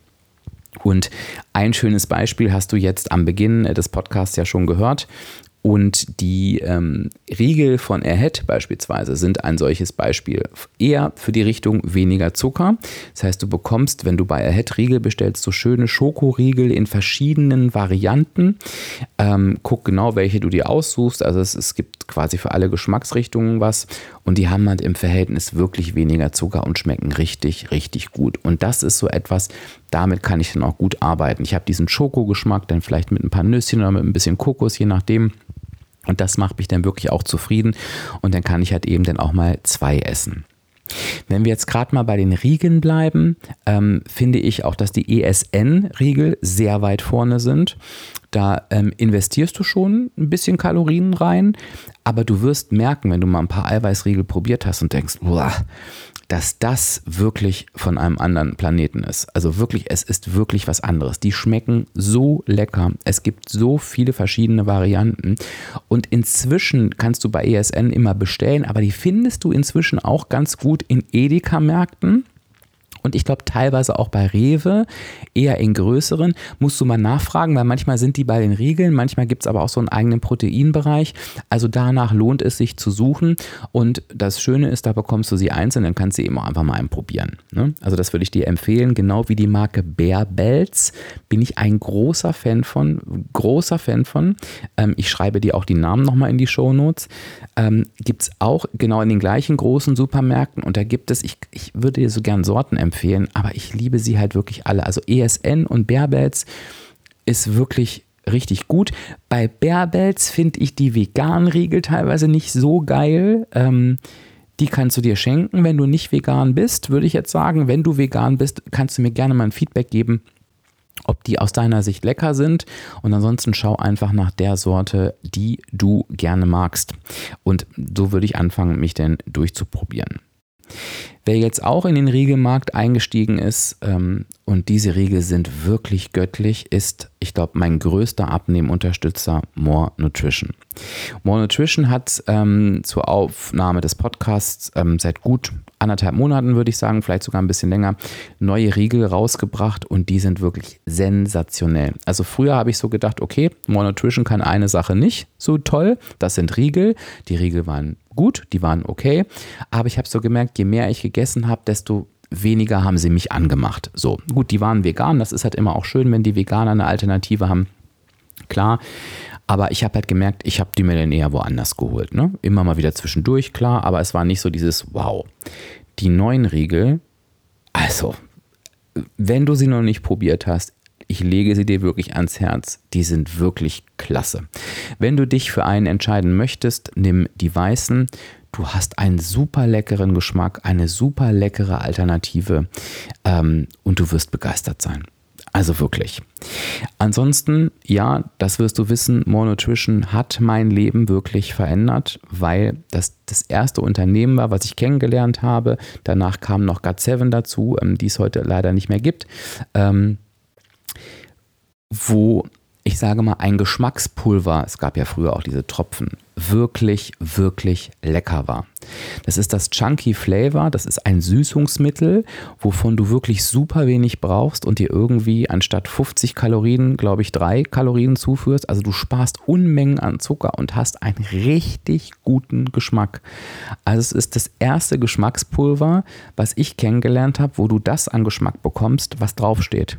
Und ein schönes Beispiel hast du jetzt am Beginn des Podcasts ja schon gehört. Und die ähm, Riegel von Ahead beispielsweise sind ein solches Beispiel. Eher für die Richtung weniger Zucker. Das heißt, du bekommst, wenn du bei Ahead Riegel bestellst, so schöne Schokoriegel in verschiedenen Varianten. Ähm, guck genau, welche du dir aussuchst. Also es, es gibt quasi für alle Geschmacksrichtungen was. Und die haben halt im Verhältnis wirklich weniger Zucker und schmecken richtig, richtig gut. Und das ist so etwas, damit kann ich dann auch gut arbeiten. Ich habe diesen Schokogeschmack, dann vielleicht mit ein paar Nüsschen oder mit ein bisschen Kokos, je nachdem. Und das macht mich dann wirklich auch zufrieden. Und dann kann ich halt eben dann auch mal zwei essen. Wenn wir jetzt gerade mal bei den Riegeln bleiben, ähm, finde ich auch, dass die ESN-Riegel sehr weit vorne sind. Da ähm, investierst du schon ein bisschen Kalorien rein, aber du wirst merken, wenn du mal ein paar Eiweißriegel probiert hast und denkst, boah, dass das wirklich von einem anderen Planeten ist. Also wirklich, es ist wirklich was anderes. Die schmecken so lecker. Es gibt so viele verschiedene Varianten. Und inzwischen kannst du bei ESN immer bestellen, aber die findest du inzwischen auch ganz gut in Edeka-Märkten und ich glaube teilweise auch bei Rewe, eher in größeren, musst du mal nachfragen, weil manchmal sind die bei den Riegeln, manchmal gibt es aber auch so einen eigenen Proteinbereich. Also danach lohnt es sich zu suchen und das Schöne ist, da bekommst du sie einzeln, dann kannst du eben auch einfach mal probieren. Ne? Also das würde ich dir empfehlen, genau wie die Marke Bärbelz bin ich ein großer Fan von, großer Fan von. Ähm, ich schreibe dir auch die Namen nochmal in die Show Notes. Ähm, gibt es auch genau in den gleichen großen Supermärkten und da gibt es, ich, ich würde dir so gern Sorten empfehlen, empfehlen, aber ich liebe sie halt wirklich alle. Also ESN und Bärbels ist wirklich richtig gut. Bei Bärbels finde ich die veganen Riegel teilweise nicht so geil. Ähm, die kannst du dir schenken, wenn du nicht vegan bist, würde ich jetzt sagen. Wenn du vegan bist, kannst du mir gerne mal ein Feedback geben, ob die aus deiner Sicht lecker sind. Und ansonsten schau einfach nach der Sorte, die du gerne magst. Und so würde ich anfangen, mich denn durchzuprobieren. Wer jetzt auch in den Riegelmarkt eingestiegen ist, ähm, und diese Riegel sind wirklich göttlich, ist, ich glaube, mein größter Abnehmunterstützer More Nutrition. More Nutrition hat ähm, zur Aufnahme des Podcasts ähm, seit gut anderthalb Monaten, würde ich sagen, vielleicht sogar ein bisschen länger, neue Riegel rausgebracht und die sind wirklich sensationell. Also früher habe ich so gedacht, okay, More Nutrition kann eine Sache nicht so toll, das sind Riegel. Die Riegel waren gut, die waren okay, aber ich habe so gemerkt, je mehr ich gegessen habe, desto weniger haben sie mich angemacht. So, gut, die waren vegan, das ist halt immer auch schön, wenn die Veganer eine Alternative haben. Klar, aber ich habe halt gemerkt, ich habe die mir dann eher woanders geholt. Ne? Immer mal wieder zwischendurch, klar, aber es war nicht so dieses Wow. Die neuen Riegel, also, wenn du sie noch nicht probiert hast, ich lege sie dir wirklich ans Herz. Die sind wirklich klasse. Wenn du dich für einen entscheiden möchtest, nimm die weißen. Du hast einen super leckeren Geschmack, eine super leckere Alternative ähm, und du wirst begeistert sein. Also wirklich. Ansonsten, ja, das wirst du wissen, More Nutrition hat mein Leben wirklich verändert, weil das das erste Unternehmen war, was ich kennengelernt habe. Danach kam noch GOT7 dazu, ähm, die es heute leider nicht mehr gibt. Ähm, wo ich sage mal, ein Geschmackspulver, es gab ja früher auch diese Tropfen, wirklich, wirklich lecker war. Das ist das Chunky Flavor, das ist ein Süßungsmittel, wovon du wirklich super wenig brauchst und dir irgendwie anstatt 50 Kalorien, glaube ich, drei Kalorien zuführst. Also du sparst Unmengen an Zucker und hast einen richtig guten Geschmack. Also es ist das erste Geschmackspulver, was ich kennengelernt habe, wo du das an Geschmack bekommst, was draufsteht.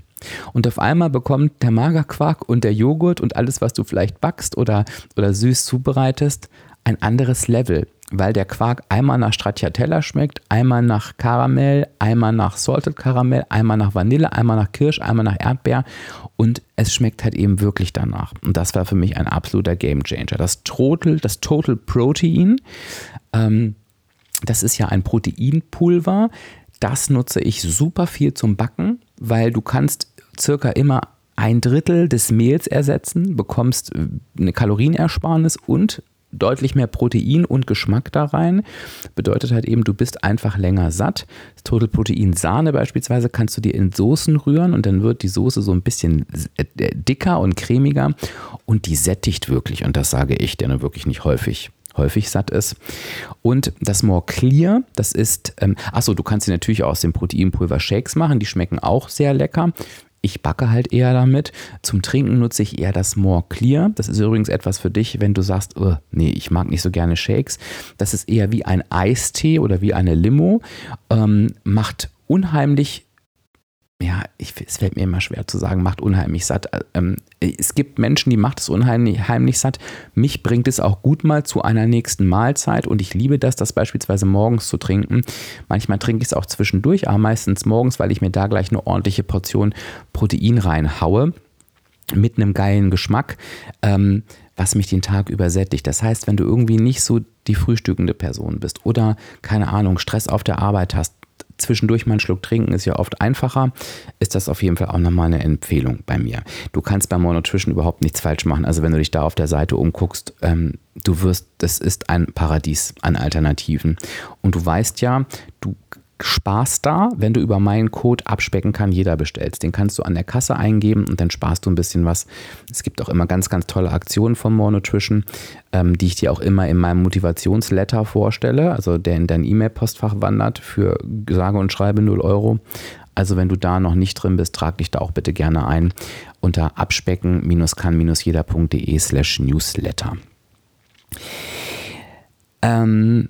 Und auf einmal bekommt der Magerquark und der Joghurt und alles, was du vielleicht backst oder, oder süß zubereitest, ein anderes Level, weil der Quark einmal nach Stracciatella schmeckt, einmal nach Karamell, einmal nach Salted Karamell, einmal nach Vanille, einmal nach Kirsch, einmal nach Erdbeer und es schmeckt halt eben wirklich danach. Und das war für mich ein absoluter Game Changer. Das Total, das Total Protein, ähm, das ist ja ein Proteinpulver, das nutze ich super viel zum Backen, weil du kannst circa immer ein Drittel des Mehls ersetzen, bekommst äh, eine Kalorienersparnis und deutlich mehr Protein und Geschmack da rein. Bedeutet halt eben, du bist einfach länger satt. Das Total Protein Sahne beispielsweise kannst du dir in Soßen rühren und dann wird die Soße so ein bisschen äh, dicker und cremiger und die sättigt wirklich. Und das sage ich, nur wirklich nicht häufig häufig satt ist. Und das More Clear, das ist, ähm, achso, du kannst sie natürlich auch aus dem Proteinpulver Shakes machen, die schmecken auch sehr lecker. Ich backe halt eher damit. Zum Trinken nutze ich eher das More Clear. Das ist übrigens etwas für dich, wenn du sagst, oh, nee, ich mag nicht so gerne Shakes. Das ist eher wie ein Eistee oder wie eine Limo. Ähm, macht unheimlich ja, ich, es fällt mir immer schwer zu sagen, macht unheimlich satt. Ähm, es gibt Menschen, die macht es unheimlich satt. Mich bringt es auch gut mal zu einer nächsten Mahlzeit und ich liebe das, das beispielsweise morgens zu trinken. Manchmal trinke ich es auch zwischendurch, aber meistens morgens, weil ich mir da gleich eine ordentliche Portion Protein reinhaue mit einem geilen Geschmack, ähm, was mich den Tag übersättigt. Das heißt, wenn du irgendwie nicht so die frühstückende Person bist oder keine Ahnung, Stress auf der Arbeit hast, zwischendurch mal einen Schluck trinken ist ja oft einfacher, ist das auf jeden Fall auch nochmal eine Empfehlung bei mir. Du kannst bei Monotrition überhaupt nichts falsch machen. Also wenn du dich da auf der Seite umguckst, ähm, du wirst, das ist ein Paradies an Alternativen. Und du weißt ja, du sparst da, wenn du über meinen Code abspecken kann, jeder bestellst. Den kannst du an der Kasse eingeben und dann sparst du ein bisschen was. Es gibt auch immer ganz, ganz tolle Aktionen von More Nutrition, ähm, die ich dir auch immer in meinem Motivationsletter vorstelle, also der in dein E-Mail-Postfach wandert für sage und schreibe 0 Euro. Also wenn du da noch nicht drin bist, trag dich da auch bitte gerne ein unter abspecken-kann-jeder.de slash newsletter. Ähm,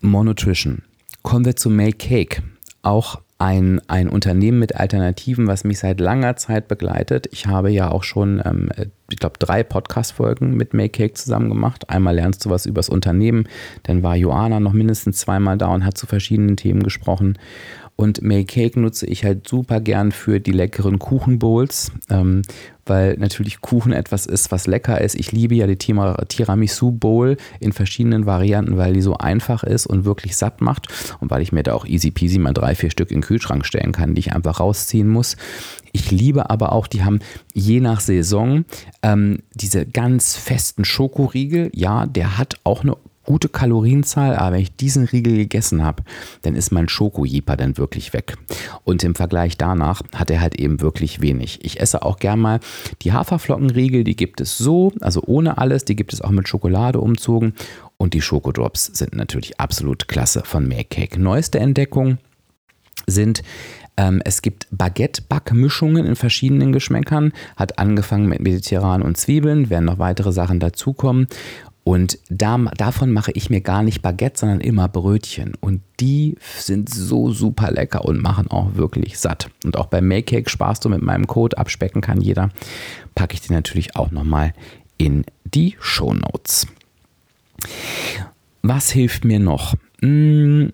Nutrition Kommen wir zu Make Cake. Auch ein, ein Unternehmen mit Alternativen, was mich seit langer Zeit begleitet. Ich habe ja auch schon, ähm, ich glaube, drei Podcast-Folgen mit Make Cake zusammen gemacht. Einmal lernst du was über das Unternehmen, dann war Joana noch mindestens zweimal da und hat zu verschiedenen Themen gesprochen. Und Make Cake nutze ich halt super gern für die leckeren Kuchenbowls, ähm, weil natürlich Kuchen etwas ist, was lecker ist. Ich liebe ja die Tiramisu Bowl in verschiedenen Varianten, weil die so einfach ist und wirklich satt macht und weil ich mir da auch easy peasy mal drei, vier Stück in den Kühlschrank stellen kann, die ich einfach rausziehen muss. Ich liebe aber auch, die haben je nach Saison ähm, diese ganz festen Schokoriegel. Ja, der hat auch eine gute Kalorienzahl, aber wenn ich diesen Riegel gegessen habe, dann ist mein Schokojeeper dann wirklich weg. Und im Vergleich danach hat er halt eben wirklich wenig. Ich esse auch gern mal die Haferflockenriegel, die gibt es so, also ohne alles, die gibt es auch mit Schokolade umzogen. Und die Schokodrops sind natürlich absolut klasse von Make Cake. Neueste Entdeckung sind ähm, es gibt Baguette-Backmischungen in verschiedenen Geschmäckern, hat angefangen mit Mediterran und Zwiebeln, werden noch weitere Sachen dazukommen. Und da, davon mache ich mir gar nicht Baguette, sondern immer Brötchen. Und die sind so super lecker und machen auch wirklich satt. Und auch bei Make Cake sparst du mit meinem Code, abspecken kann jeder, packe ich dir natürlich auch nochmal in die Show Notes. Was hilft mir noch? Hm,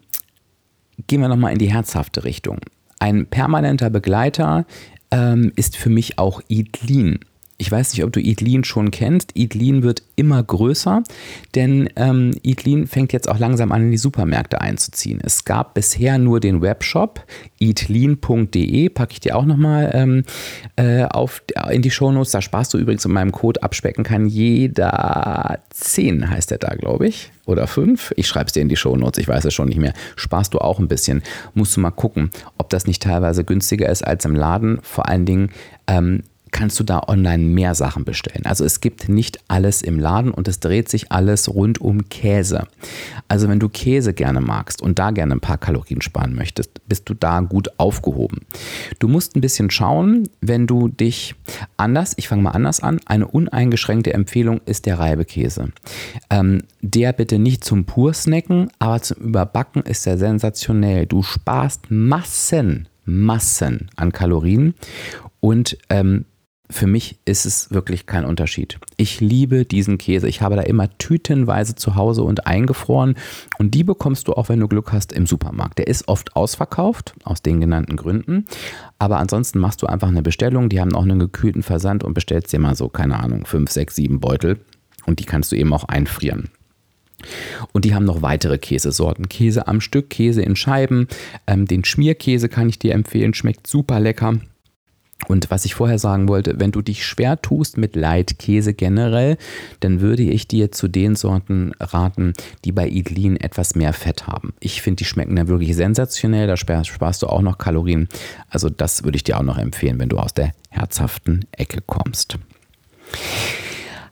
gehen wir nochmal in die herzhafte Richtung. Ein permanenter Begleiter ähm, ist für mich auch Lean. Ich weiß nicht, ob du Lean schon kennst. Lean wird immer größer, denn ähm, fängt jetzt auch langsam an, in die Supermärkte einzuziehen. Es gab bisher nur den Webshop eatlean.de, packe ich dir auch nochmal ähm, äh, in die Shownotes. Da sparst du übrigens mit meinem Code abspecken kann jeder 10 heißt der da, glaube ich. Oder 5. Ich schreibe es dir in die Shownotes, ich weiß es schon nicht mehr. Sparst du auch ein bisschen. Musst du mal gucken, ob das nicht teilweise günstiger ist als im Laden. Vor allen Dingen ähm, kannst du da online mehr Sachen bestellen. Also es gibt nicht alles im Laden und es dreht sich alles rund um Käse. Also wenn du Käse gerne magst und da gerne ein paar Kalorien sparen möchtest, bist du da gut aufgehoben. Du musst ein bisschen schauen, wenn du dich anders, ich fange mal anders an, eine uneingeschränkte Empfehlung ist der Reibekäse. Ähm, der bitte nicht zum Pursnacken, aber zum Überbacken ist er sensationell. Du sparst Massen, Massen an Kalorien und ähm, für mich ist es wirklich kein Unterschied. Ich liebe diesen Käse. Ich habe da immer tütenweise zu Hause und eingefroren. Und die bekommst du auch, wenn du Glück hast, im Supermarkt. Der ist oft ausverkauft, aus den genannten Gründen. Aber ansonsten machst du einfach eine Bestellung. Die haben auch einen gekühlten Versand und bestellst dir mal so, keine Ahnung, fünf, sechs, sieben Beutel. Und die kannst du eben auch einfrieren. Und die haben noch weitere Käsesorten. Käse am Stück, Käse in Scheiben. Ähm, den Schmierkäse kann ich dir empfehlen, schmeckt super lecker. Und was ich vorher sagen wollte, wenn du dich schwer tust mit Leitkäse generell, dann würde ich dir zu den Sorten raten, die bei Idlin etwas mehr Fett haben. Ich finde, die schmecken dann wirklich sensationell, da sparst du auch noch Kalorien. Also das würde ich dir auch noch empfehlen, wenn du aus der herzhaften Ecke kommst.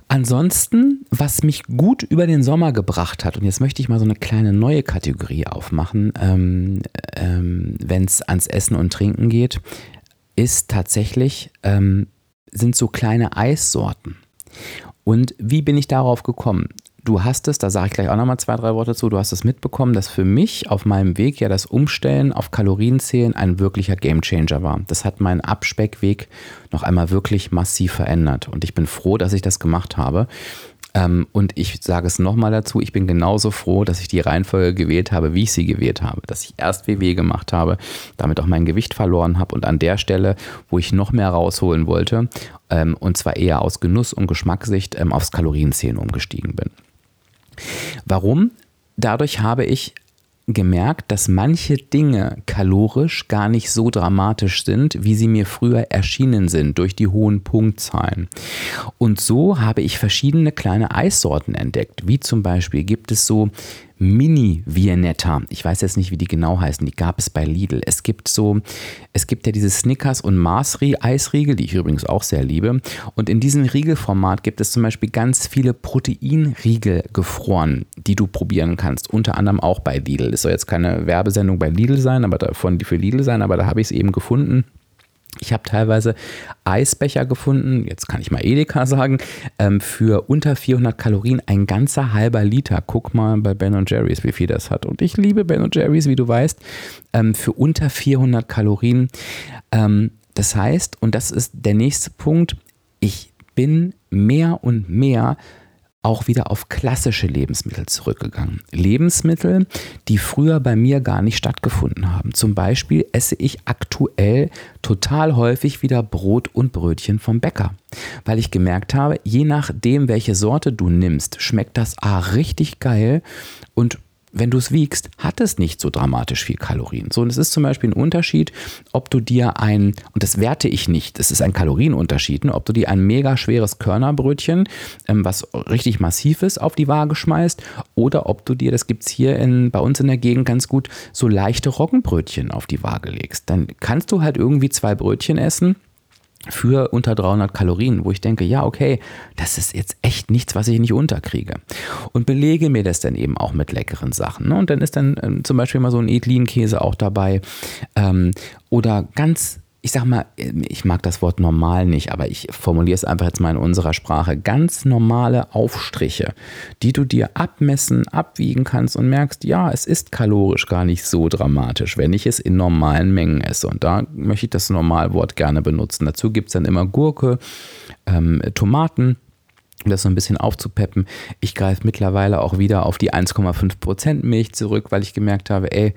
Ansonsten, was mich gut über den Sommer gebracht hat, und jetzt möchte ich mal so eine kleine neue Kategorie aufmachen, ähm, ähm, wenn es ans Essen und Trinken geht, ist tatsächlich, ähm, sind so kleine Eissorten. Und wie bin ich darauf gekommen? Du hast es, da sage ich gleich auch nochmal zwei, drei Worte zu, du hast es mitbekommen, dass für mich auf meinem Weg ja das Umstellen auf Kalorienzählen ein wirklicher Gamechanger war. Das hat meinen Abspeckweg noch einmal wirklich massiv verändert. Und ich bin froh, dass ich das gemacht habe. Ähm, und ich sage es nochmal dazu, ich bin genauso froh, dass ich die Reihenfolge gewählt habe, wie ich sie gewählt habe. Dass ich erst WW gemacht habe, damit auch mein Gewicht verloren habe und an der Stelle, wo ich noch mehr rausholen wollte, ähm, und zwar eher aus Genuss und Geschmackssicht, ähm, aufs Kalorienzählen umgestiegen bin. Warum? Dadurch habe ich gemerkt, dass manche Dinge kalorisch gar nicht so dramatisch sind, wie sie mir früher erschienen sind durch die hohen Punktzahlen. Und so habe ich verschiedene kleine Eissorten entdeckt, wie zum Beispiel gibt es so Mini-Viennetta. Ich weiß jetzt nicht, wie die genau heißen. Die gab es bei Lidl. Es gibt so, es gibt ja diese Snickers und Mars Eisriegel, die ich übrigens auch sehr liebe. Und in diesem Riegelformat gibt es zum Beispiel ganz viele Proteinriegel gefroren, die du probieren kannst. Unter anderem auch bei Lidl. Es soll jetzt keine Werbesendung bei Lidl sein, aber davon für Lidl sein, aber da habe ich es eben gefunden. Ich habe teilweise Eisbecher gefunden, jetzt kann ich mal Edeka sagen, ähm, für unter 400 Kalorien ein ganzer halber Liter. Guck mal bei Ben Jerry's, wie viel das hat. Und ich liebe Ben Jerry's, wie du weißt, ähm, für unter 400 Kalorien. Ähm, das heißt, und das ist der nächste Punkt, ich bin mehr und mehr auch wieder auf klassische Lebensmittel zurückgegangen. Lebensmittel, die früher bei mir gar nicht stattgefunden haben. Zum Beispiel esse ich aktuell total häufig wieder Brot und Brötchen vom Bäcker, weil ich gemerkt habe, je nachdem, welche Sorte du nimmst, schmeckt das A richtig geil und wenn du es wiegst, hat es nicht so dramatisch viel Kalorien. So, und es ist zum Beispiel ein Unterschied, ob du dir ein, und das werte ich nicht, es ist ein Kalorienunterschied, ne, ob du dir ein mega schweres Körnerbrötchen, ähm, was richtig massiv ist, auf die Waage schmeißt, oder ob du dir, das gibt es hier in, bei uns in der Gegend ganz gut, so leichte Roggenbrötchen auf die Waage legst. Dann kannst du halt irgendwie zwei Brötchen essen für unter 300 Kalorien, wo ich denke, ja, okay, das ist jetzt echt nichts, was ich nicht unterkriege. Und belege mir das dann eben auch mit leckeren Sachen. Ne? Und dann ist dann ähm, zum Beispiel mal so ein Edlin-Käse auch dabei. Ähm, oder ganz ich sag mal, ich mag das Wort normal nicht, aber ich formuliere es einfach jetzt mal in unserer Sprache. Ganz normale Aufstriche, die du dir abmessen, abwiegen kannst und merkst, ja, es ist kalorisch gar nicht so dramatisch, wenn ich es in normalen Mengen esse. Und da möchte ich das Normalwort gerne benutzen. Dazu gibt es dann immer Gurke, ähm, Tomaten um das so ein bisschen aufzupeppen. Ich greife mittlerweile auch wieder auf die 1,5% Milch zurück, weil ich gemerkt habe, ey,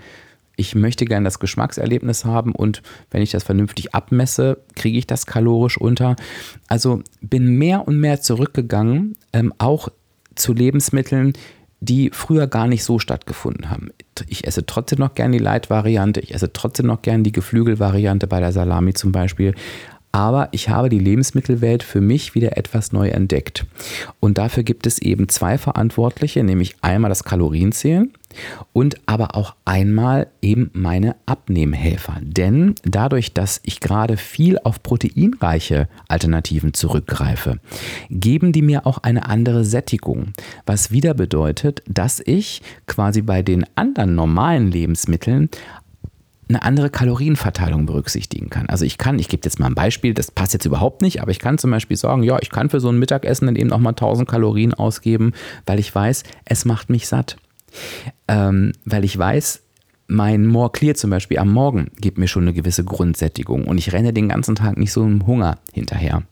ich möchte gerne das Geschmackserlebnis haben und wenn ich das vernünftig abmesse, kriege ich das kalorisch unter. Also bin mehr und mehr zurückgegangen, ähm, auch zu Lebensmitteln, die früher gar nicht so stattgefunden haben. Ich esse trotzdem noch gern die Light-Variante, ich esse trotzdem noch gern die Geflügel-Variante bei der Salami zum Beispiel. Aber ich habe die Lebensmittelwelt für mich wieder etwas neu entdeckt. Und dafür gibt es eben zwei Verantwortliche, nämlich einmal das Kalorienzählen und aber auch einmal eben meine Abnehmhelfer. Denn dadurch, dass ich gerade viel auf proteinreiche Alternativen zurückgreife, geben die mir auch eine andere Sättigung, was wieder bedeutet, dass ich quasi bei den anderen normalen Lebensmitteln eine andere Kalorienverteilung berücksichtigen kann. Also ich kann, ich gebe jetzt mal ein Beispiel, das passt jetzt überhaupt nicht, aber ich kann zum Beispiel sagen, ja, ich kann für so ein Mittagessen dann eben auch mal 1000 Kalorien ausgeben, weil ich weiß, es macht mich satt. Ähm, weil ich weiß, mein More Clear zum Beispiel am Morgen gibt mir schon eine gewisse Grundsättigung und ich renne den ganzen Tag nicht so im Hunger hinterher.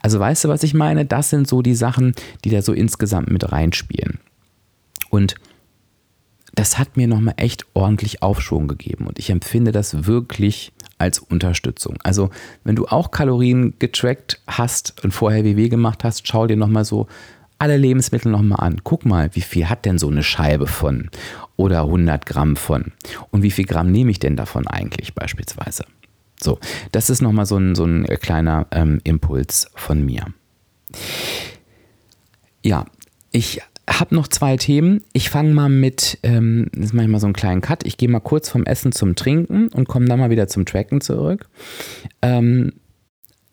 Also weißt du, was ich meine? Das sind so die Sachen, die da so insgesamt mit reinspielen. Und das hat mir nochmal echt ordentlich Aufschwung gegeben und ich empfinde das wirklich als Unterstützung. Also wenn du auch Kalorien getrackt hast und vorher WW gemacht hast, schau dir nochmal so alle Lebensmittel nochmal an. Guck mal, wie viel hat denn so eine Scheibe von oder 100 Gramm von und wie viel Gramm nehme ich denn davon eigentlich beispielsweise. So, das ist nochmal so ein, so ein kleiner ähm, Impuls von mir. Ja, ich habe noch zwei Themen. Ich fange mal mit, ähm, das mache ich mal so einen kleinen Cut. Ich gehe mal kurz vom Essen zum Trinken und komme dann mal wieder zum Tracken zurück. Ähm,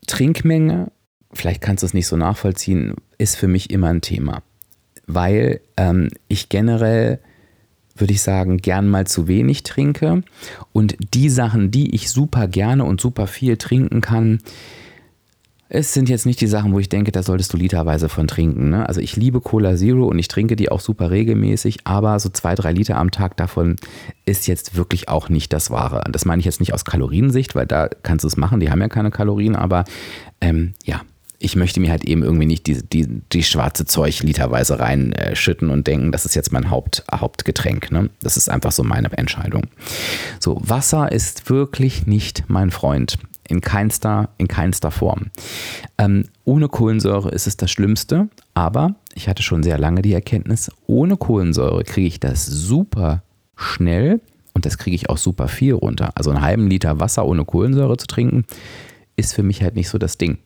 Trinkmenge vielleicht kannst du es nicht so nachvollziehen, ist für mich immer ein Thema. Weil ähm, ich generell, würde ich sagen, gern mal zu wenig trinke. Und die Sachen, die ich super gerne und super viel trinken kann, es sind jetzt nicht die Sachen, wo ich denke, da solltest du literweise von trinken. Ne? Also ich liebe Cola Zero und ich trinke die auch super regelmäßig, aber so zwei, drei Liter am Tag davon ist jetzt wirklich auch nicht das Wahre. Das meine ich jetzt nicht aus Kaloriensicht, weil da kannst du es machen, die haben ja keine Kalorien, aber ähm, ja, ich möchte mir halt eben irgendwie nicht die, die, die schwarze Zeug literweise reinschütten und denken, das ist jetzt mein Haupt, Hauptgetränk. Ne? Das ist einfach so meine Entscheidung. So, Wasser ist wirklich nicht mein Freund. In keinster, in keinster Form. Ähm, ohne Kohlensäure ist es das Schlimmste, aber ich hatte schon sehr lange die Erkenntnis, ohne Kohlensäure kriege ich das super schnell und das kriege ich auch super viel runter. Also einen halben Liter Wasser ohne Kohlensäure zu trinken, ist für mich halt nicht so das Ding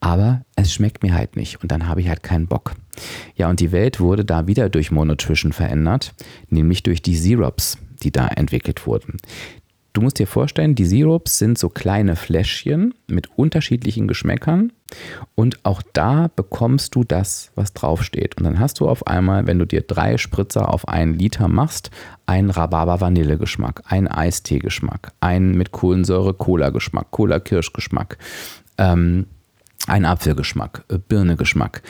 aber es schmeckt mir halt nicht und dann habe ich halt keinen Bock. Ja, und die Welt wurde da wieder durch Monotrition verändert, nämlich durch die Syrups, die da entwickelt wurden. Du musst dir vorstellen, die Syrups sind so kleine Fläschchen mit unterschiedlichen Geschmäckern und auch da bekommst du das, was draufsteht. Und dann hast du auf einmal, wenn du dir drei Spritzer auf einen Liter machst, einen Rhabarber-Vanille-Geschmack, einen Eistee-Geschmack, einen mit Kohlensäure-Cola-Geschmack, Cola-Kirsch-Geschmack, ähm, ein Apfelgeschmack, äh, Birnegeschmack.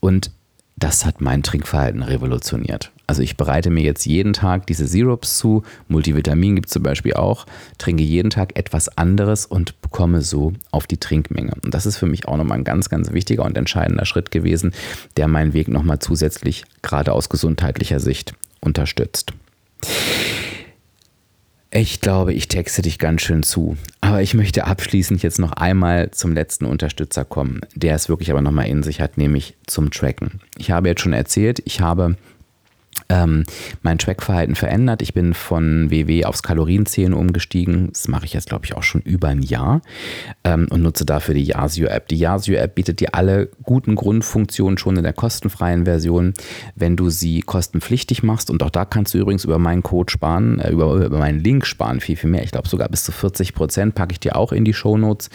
Und das hat mein Trinkverhalten revolutioniert. Also ich bereite mir jetzt jeden Tag diese Syrups zu, Multivitamin gibt es zum Beispiel auch, trinke jeden Tag etwas anderes und bekomme so auf die Trinkmenge. Und das ist für mich auch nochmal ein ganz, ganz wichtiger und entscheidender Schritt gewesen, der meinen Weg nochmal zusätzlich gerade aus gesundheitlicher Sicht unterstützt. Ich glaube, ich texte dich ganz schön zu. Aber ich möchte abschließend jetzt noch einmal zum letzten Unterstützer kommen, der es wirklich aber nochmal in sich hat, nämlich zum Tracken. Ich habe jetzt schon erzählt, ich habe ähm, mein Trackverhalten verändert. Ich bin von WW aufs Kalorienzählen umgestiegen. Das mache ich jetzt, glaube ich, auch schon über ein Jahr ähm, und nutze dafür die Yasio-App. Die Yasio-App bietet dir alle guten Grundfunktionen schon in der kostenfreien Version, wenn du sie kostenpflichtig machst. Und auch da kannst du übrigens über meinen Code sparen, äh, über, über meinen Link sparen, viel, viel mehr. Ich glaube sogar bis zu 40 Prozent packe ich dir auch in die Shownotes.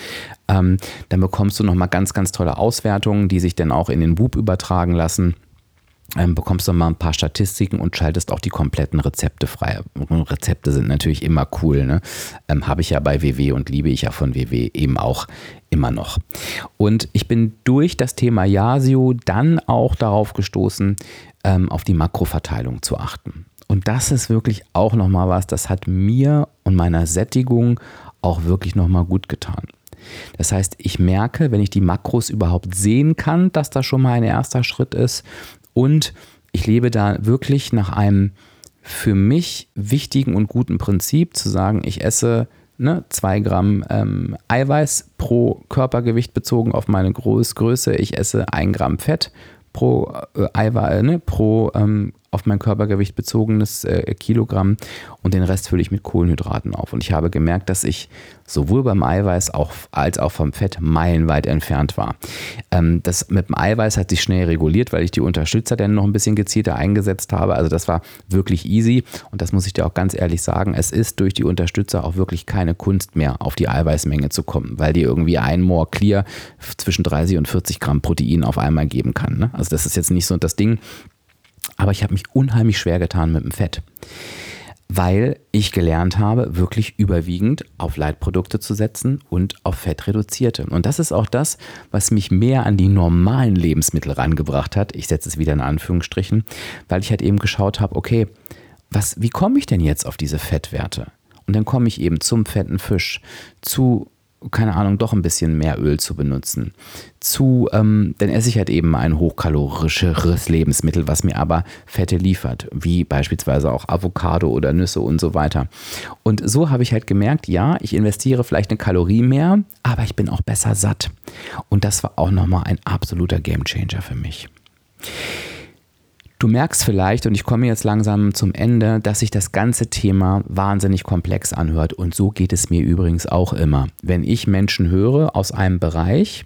Ähm, dann bekommst du nochmal ganz, ganz tolle Auswertungen, die sich dann auch in den Whoop übertragen lassen ähm, bekommst du mal ein paar Statistiken und schaltest auch die kompletten Rezepte frei. Rezepte sind natürlich immer cool, ne? Ähm, Habe ich ja bei WW und liebe ich ja von WW eben auch immer noch. Und ich bin durch das Thema Yasio dann auch darauf gestoßen, ähm, auf die Makroverteilung zu achten. Und das ist wirklich auch nochmal was, das hat mir und meiner Sättigung auch wirklich nochmal gut getan. Das heißt, ich merke, wenn ich die Makros überhaupt sehen kann, dass das schon mal ein erster Schritt ist und ich lebe da wirklich nach einem für mich wichtigen und guten Prinzip zu sagen, ich esse ne, zwei Gramm ähm, Eiweiß pro Körpergewicht bezogen auf meine Großgröße, ich esse ein Gramm Fett pro äh, Eiweiß, ne, pro ähm, auf mein Körpergewicht bezogenes äh, Kilogramm und den Rest fülle ich mit Kohlenhydraten auf. Und ich habe gemerkt, dass ich sowohl beim Eiweiß auch, als auch vom Fett meilenweit entfernt war. Ähm, das mit dem Eiweiß hat sich schnell reguliert, weil ich die Unterstützer dann noch ein bisschen gezielter eingesetzt habe. Also das war wirklich easy und das muss ich dir auch ganz ehrlich sagen. Es ist durch die Unterstützer auch wirklich keine Kunst mehr, auf die Eiweißmenge zu kommen, weil die irgendwie ein More Clear zwischen 30 und 40 Gramm Protein auf einmal geben kann. Ne? Also das ist jetzt nicht so das Ding. Aber ich habe mich unheimlich schwer getan mit dem Fett weil ich gelernt habe, wirklich überwiegend auf Leitprodukte zu setzen und auf Fettreduzierte. Und das ist auch das, was mich mehr an die normalen Lebensmittel rangebracht hat. Ich setze es wieder in Anführungsstrichen, weil ich halt eben geschaut habe, okay, was, wie komme ich denn jetzt auf diese Fettwerte? Und dann komme ich eben zum fetten Fisch, zu keine Ahnung, doch ein bisschen mehr Öl zu benutzen. Zu, ähm, dann esse ich halt eben ein hochkalorischeres Lebensmittel, was mir aber Fette liefert, wie beispielsweise auch Avocado oder Nüsse und so weiter. Und so habe ich halt gemerkt, ja, ich investiere vielleicht eine Kalorie mehr, aber ich bin auch besser satt. Und das war auch nochmal ein absoluter Gamechanger für mich. Du merkst vielleicht, und ich komme jetzt langsam zum Ende, dass sich das ganze Thema wahnsinnig komplex anhört. Und so geht es mir übrigens auch immer. Wenn ich Menschen höre aus einem Bereich,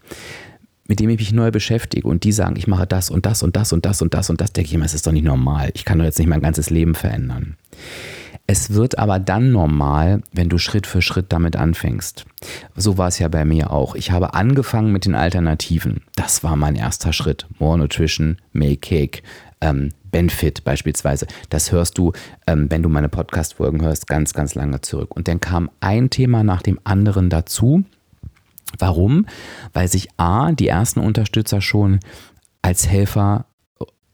mit dem ich mich neu beschäftige und die sagen, ich mache das und das und das und das und das und das, denke ich immer, es ist doch nicht normal. Ich kann doch jetzt nicht mein ganzes Leben verändern. Es wird aber dann normal, wenn du Schritt für Schritt damit anfängst. So war es ja bei mir auch. Ich habe angefangen mit den Alternativen. Das war mein erster Schritt. More Nutrition, Make Cake, ähm, Benefit beispielsweise. Das hörst du, ähm, wenn du meine Podcast-Folgen hörst, ganz, ganz lange zurück. Und dann kam ein Thema nach dem anderen dazu. Warum? Weil sich A, die ersten Unterstützer schon als Helfer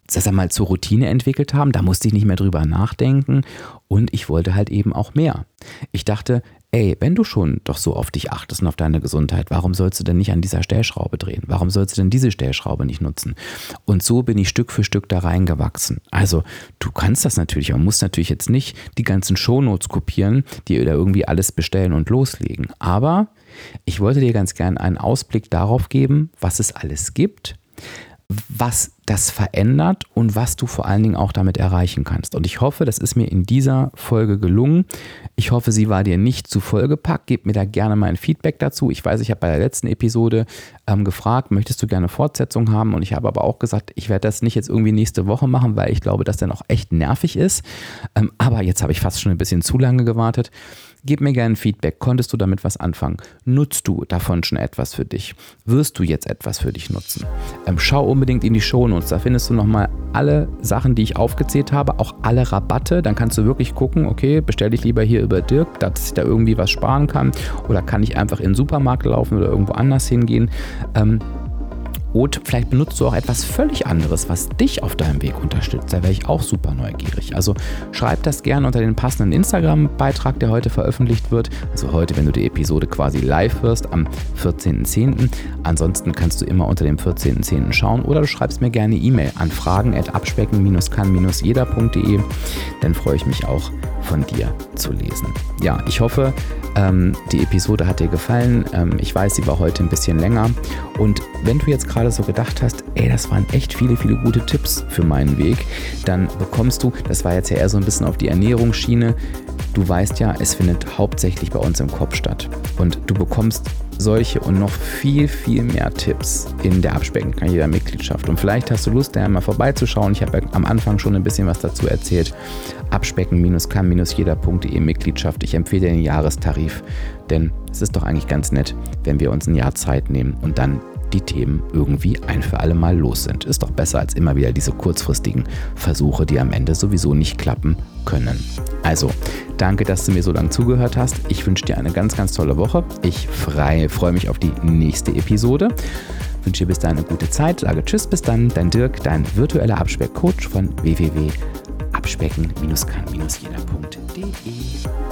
sag mal, zur Routine entwickelt haben. Da musste ich nicht mehr drüber nachdenken. Und ich wollte halt eben auch mehr. Ich dachte, ey, wenn du schon doch so auf dich achtest und auf deine Gesundheit, warum sollst du denn nicht an dieser Stellschraube drehen? Warum sollst du denn diese Stellschraube nicht nutzen? Und so bin ich Stück für Stück da reingewachsen. Also, du kannst das natürlich, man muss natürlich jetzt nicht die ganzen Shownotes kopieren, die da irgendwie alles bestellen und loslegen. Aber ich wollte dir ganz gern einen Ausblick darauf geben, was es alles gibt, was das verändert und was du vor allen Dingen auch damit erreichen kannst. Und ich hoffe, das ist mir in dieser Folge gelungen. Ich hoffe, sie war dir nicht zu vollgepackt. Gib mir da gerne mal ein Feedback dazu. Ich weiß, ich habe bei der letzten Episode ähm, gefragt, möchtest du gerne Fortsetzung haben? Und ich habe aber auch gesagt, ich werde das nicht jetzt irgendwie nächste Woche machen, weil ich glaube, dass der noch echt nervig ist. Ähm, aber jetzt habe ich fast schon ein bisschen zu lange gewartet. Gib mir gerne Feedback. Konntest du damit was anfangen? Nutzt du davon schon etwas für dich? Wirst du jetzt etwas für dich nutzen? Ähm, schau unbedingt in die Shownotes. Da findest du nochmal alle Sachen, die ich aufgezählt habe, auch alle Rabatte. Dann kannst du wirklich gucken, okay, bestelle ich lieber hier über Dirk, dass ich da irgendwie was sparen kann. Oder kann ich einfach in den Supermarkt laufen oder irgendwo anders hingehen. Ähm, und vielleicht benutzt du auch etwas völlig anderes, was dich auf deinem Weg unterstützt. Da wäre ich auch super neugierig. Also schreib das gerne unter den passenden Instagram-Beitrag, der heute veröffentlicht wird. Also heute, wenn du die Episode quasi live hörst, am 14.10. Ansonsten kannst du immer unter dem 14.10. schauen oder du schreibst mir gerne E-Mail an fragen.abspecken-kann-jeder.de. Dann freue ich mich auch von dir zu lesen. Ja, ich hoffe, ähm, die Episode hat dir gefallen. Ähm, ich weiß, sie war heute ein bisschen länger. Und wenn du jetzt gerade gerade so gedacht hast, ey, das waren echt viele, viele gute Tipps für meinen Weg, dann bekommst du, das war jetzt ja eher so ein bisschen auf die Ernährungsschiene, du weißt ja, es findet hauptsächlich bei uns im Kopf statt. Und du bekommst solche und noch viel, viel mehr Tipps in der Abspecken-Karriere-Mitgliedschaft. Und vielleicht hast du Lust, da mal vorbeizuschauen. Ich habe ja am Anfang schon ein bisschen was dazu erzählt. Abspecken-kann-jeder.de Mitgliedschaft. Ich empfehle den Jahrestarif, denn es ist doch eigentlich ganz nett, wenn wir uns ein Jahr Zeit nehmen und dann die Themen irgendwie ein für alle Mal los sind. Ist doch besser als immer wieder diese kurzfristigen Versuche, die am Ende sowieso nicht klappen können. Also, danke, dass du mir so lange zugehört hast. Ich wünsche dir eine ganz, ganz tolle Woche. Ich freue mich auf die nächste Episode. Wünsche dir bis dahin eine gute Zeit. Sage Tschüss, bis dann. Dein Dirk, dein virtueller Abspeckcoach von www.abspecken-kann-jeder.de.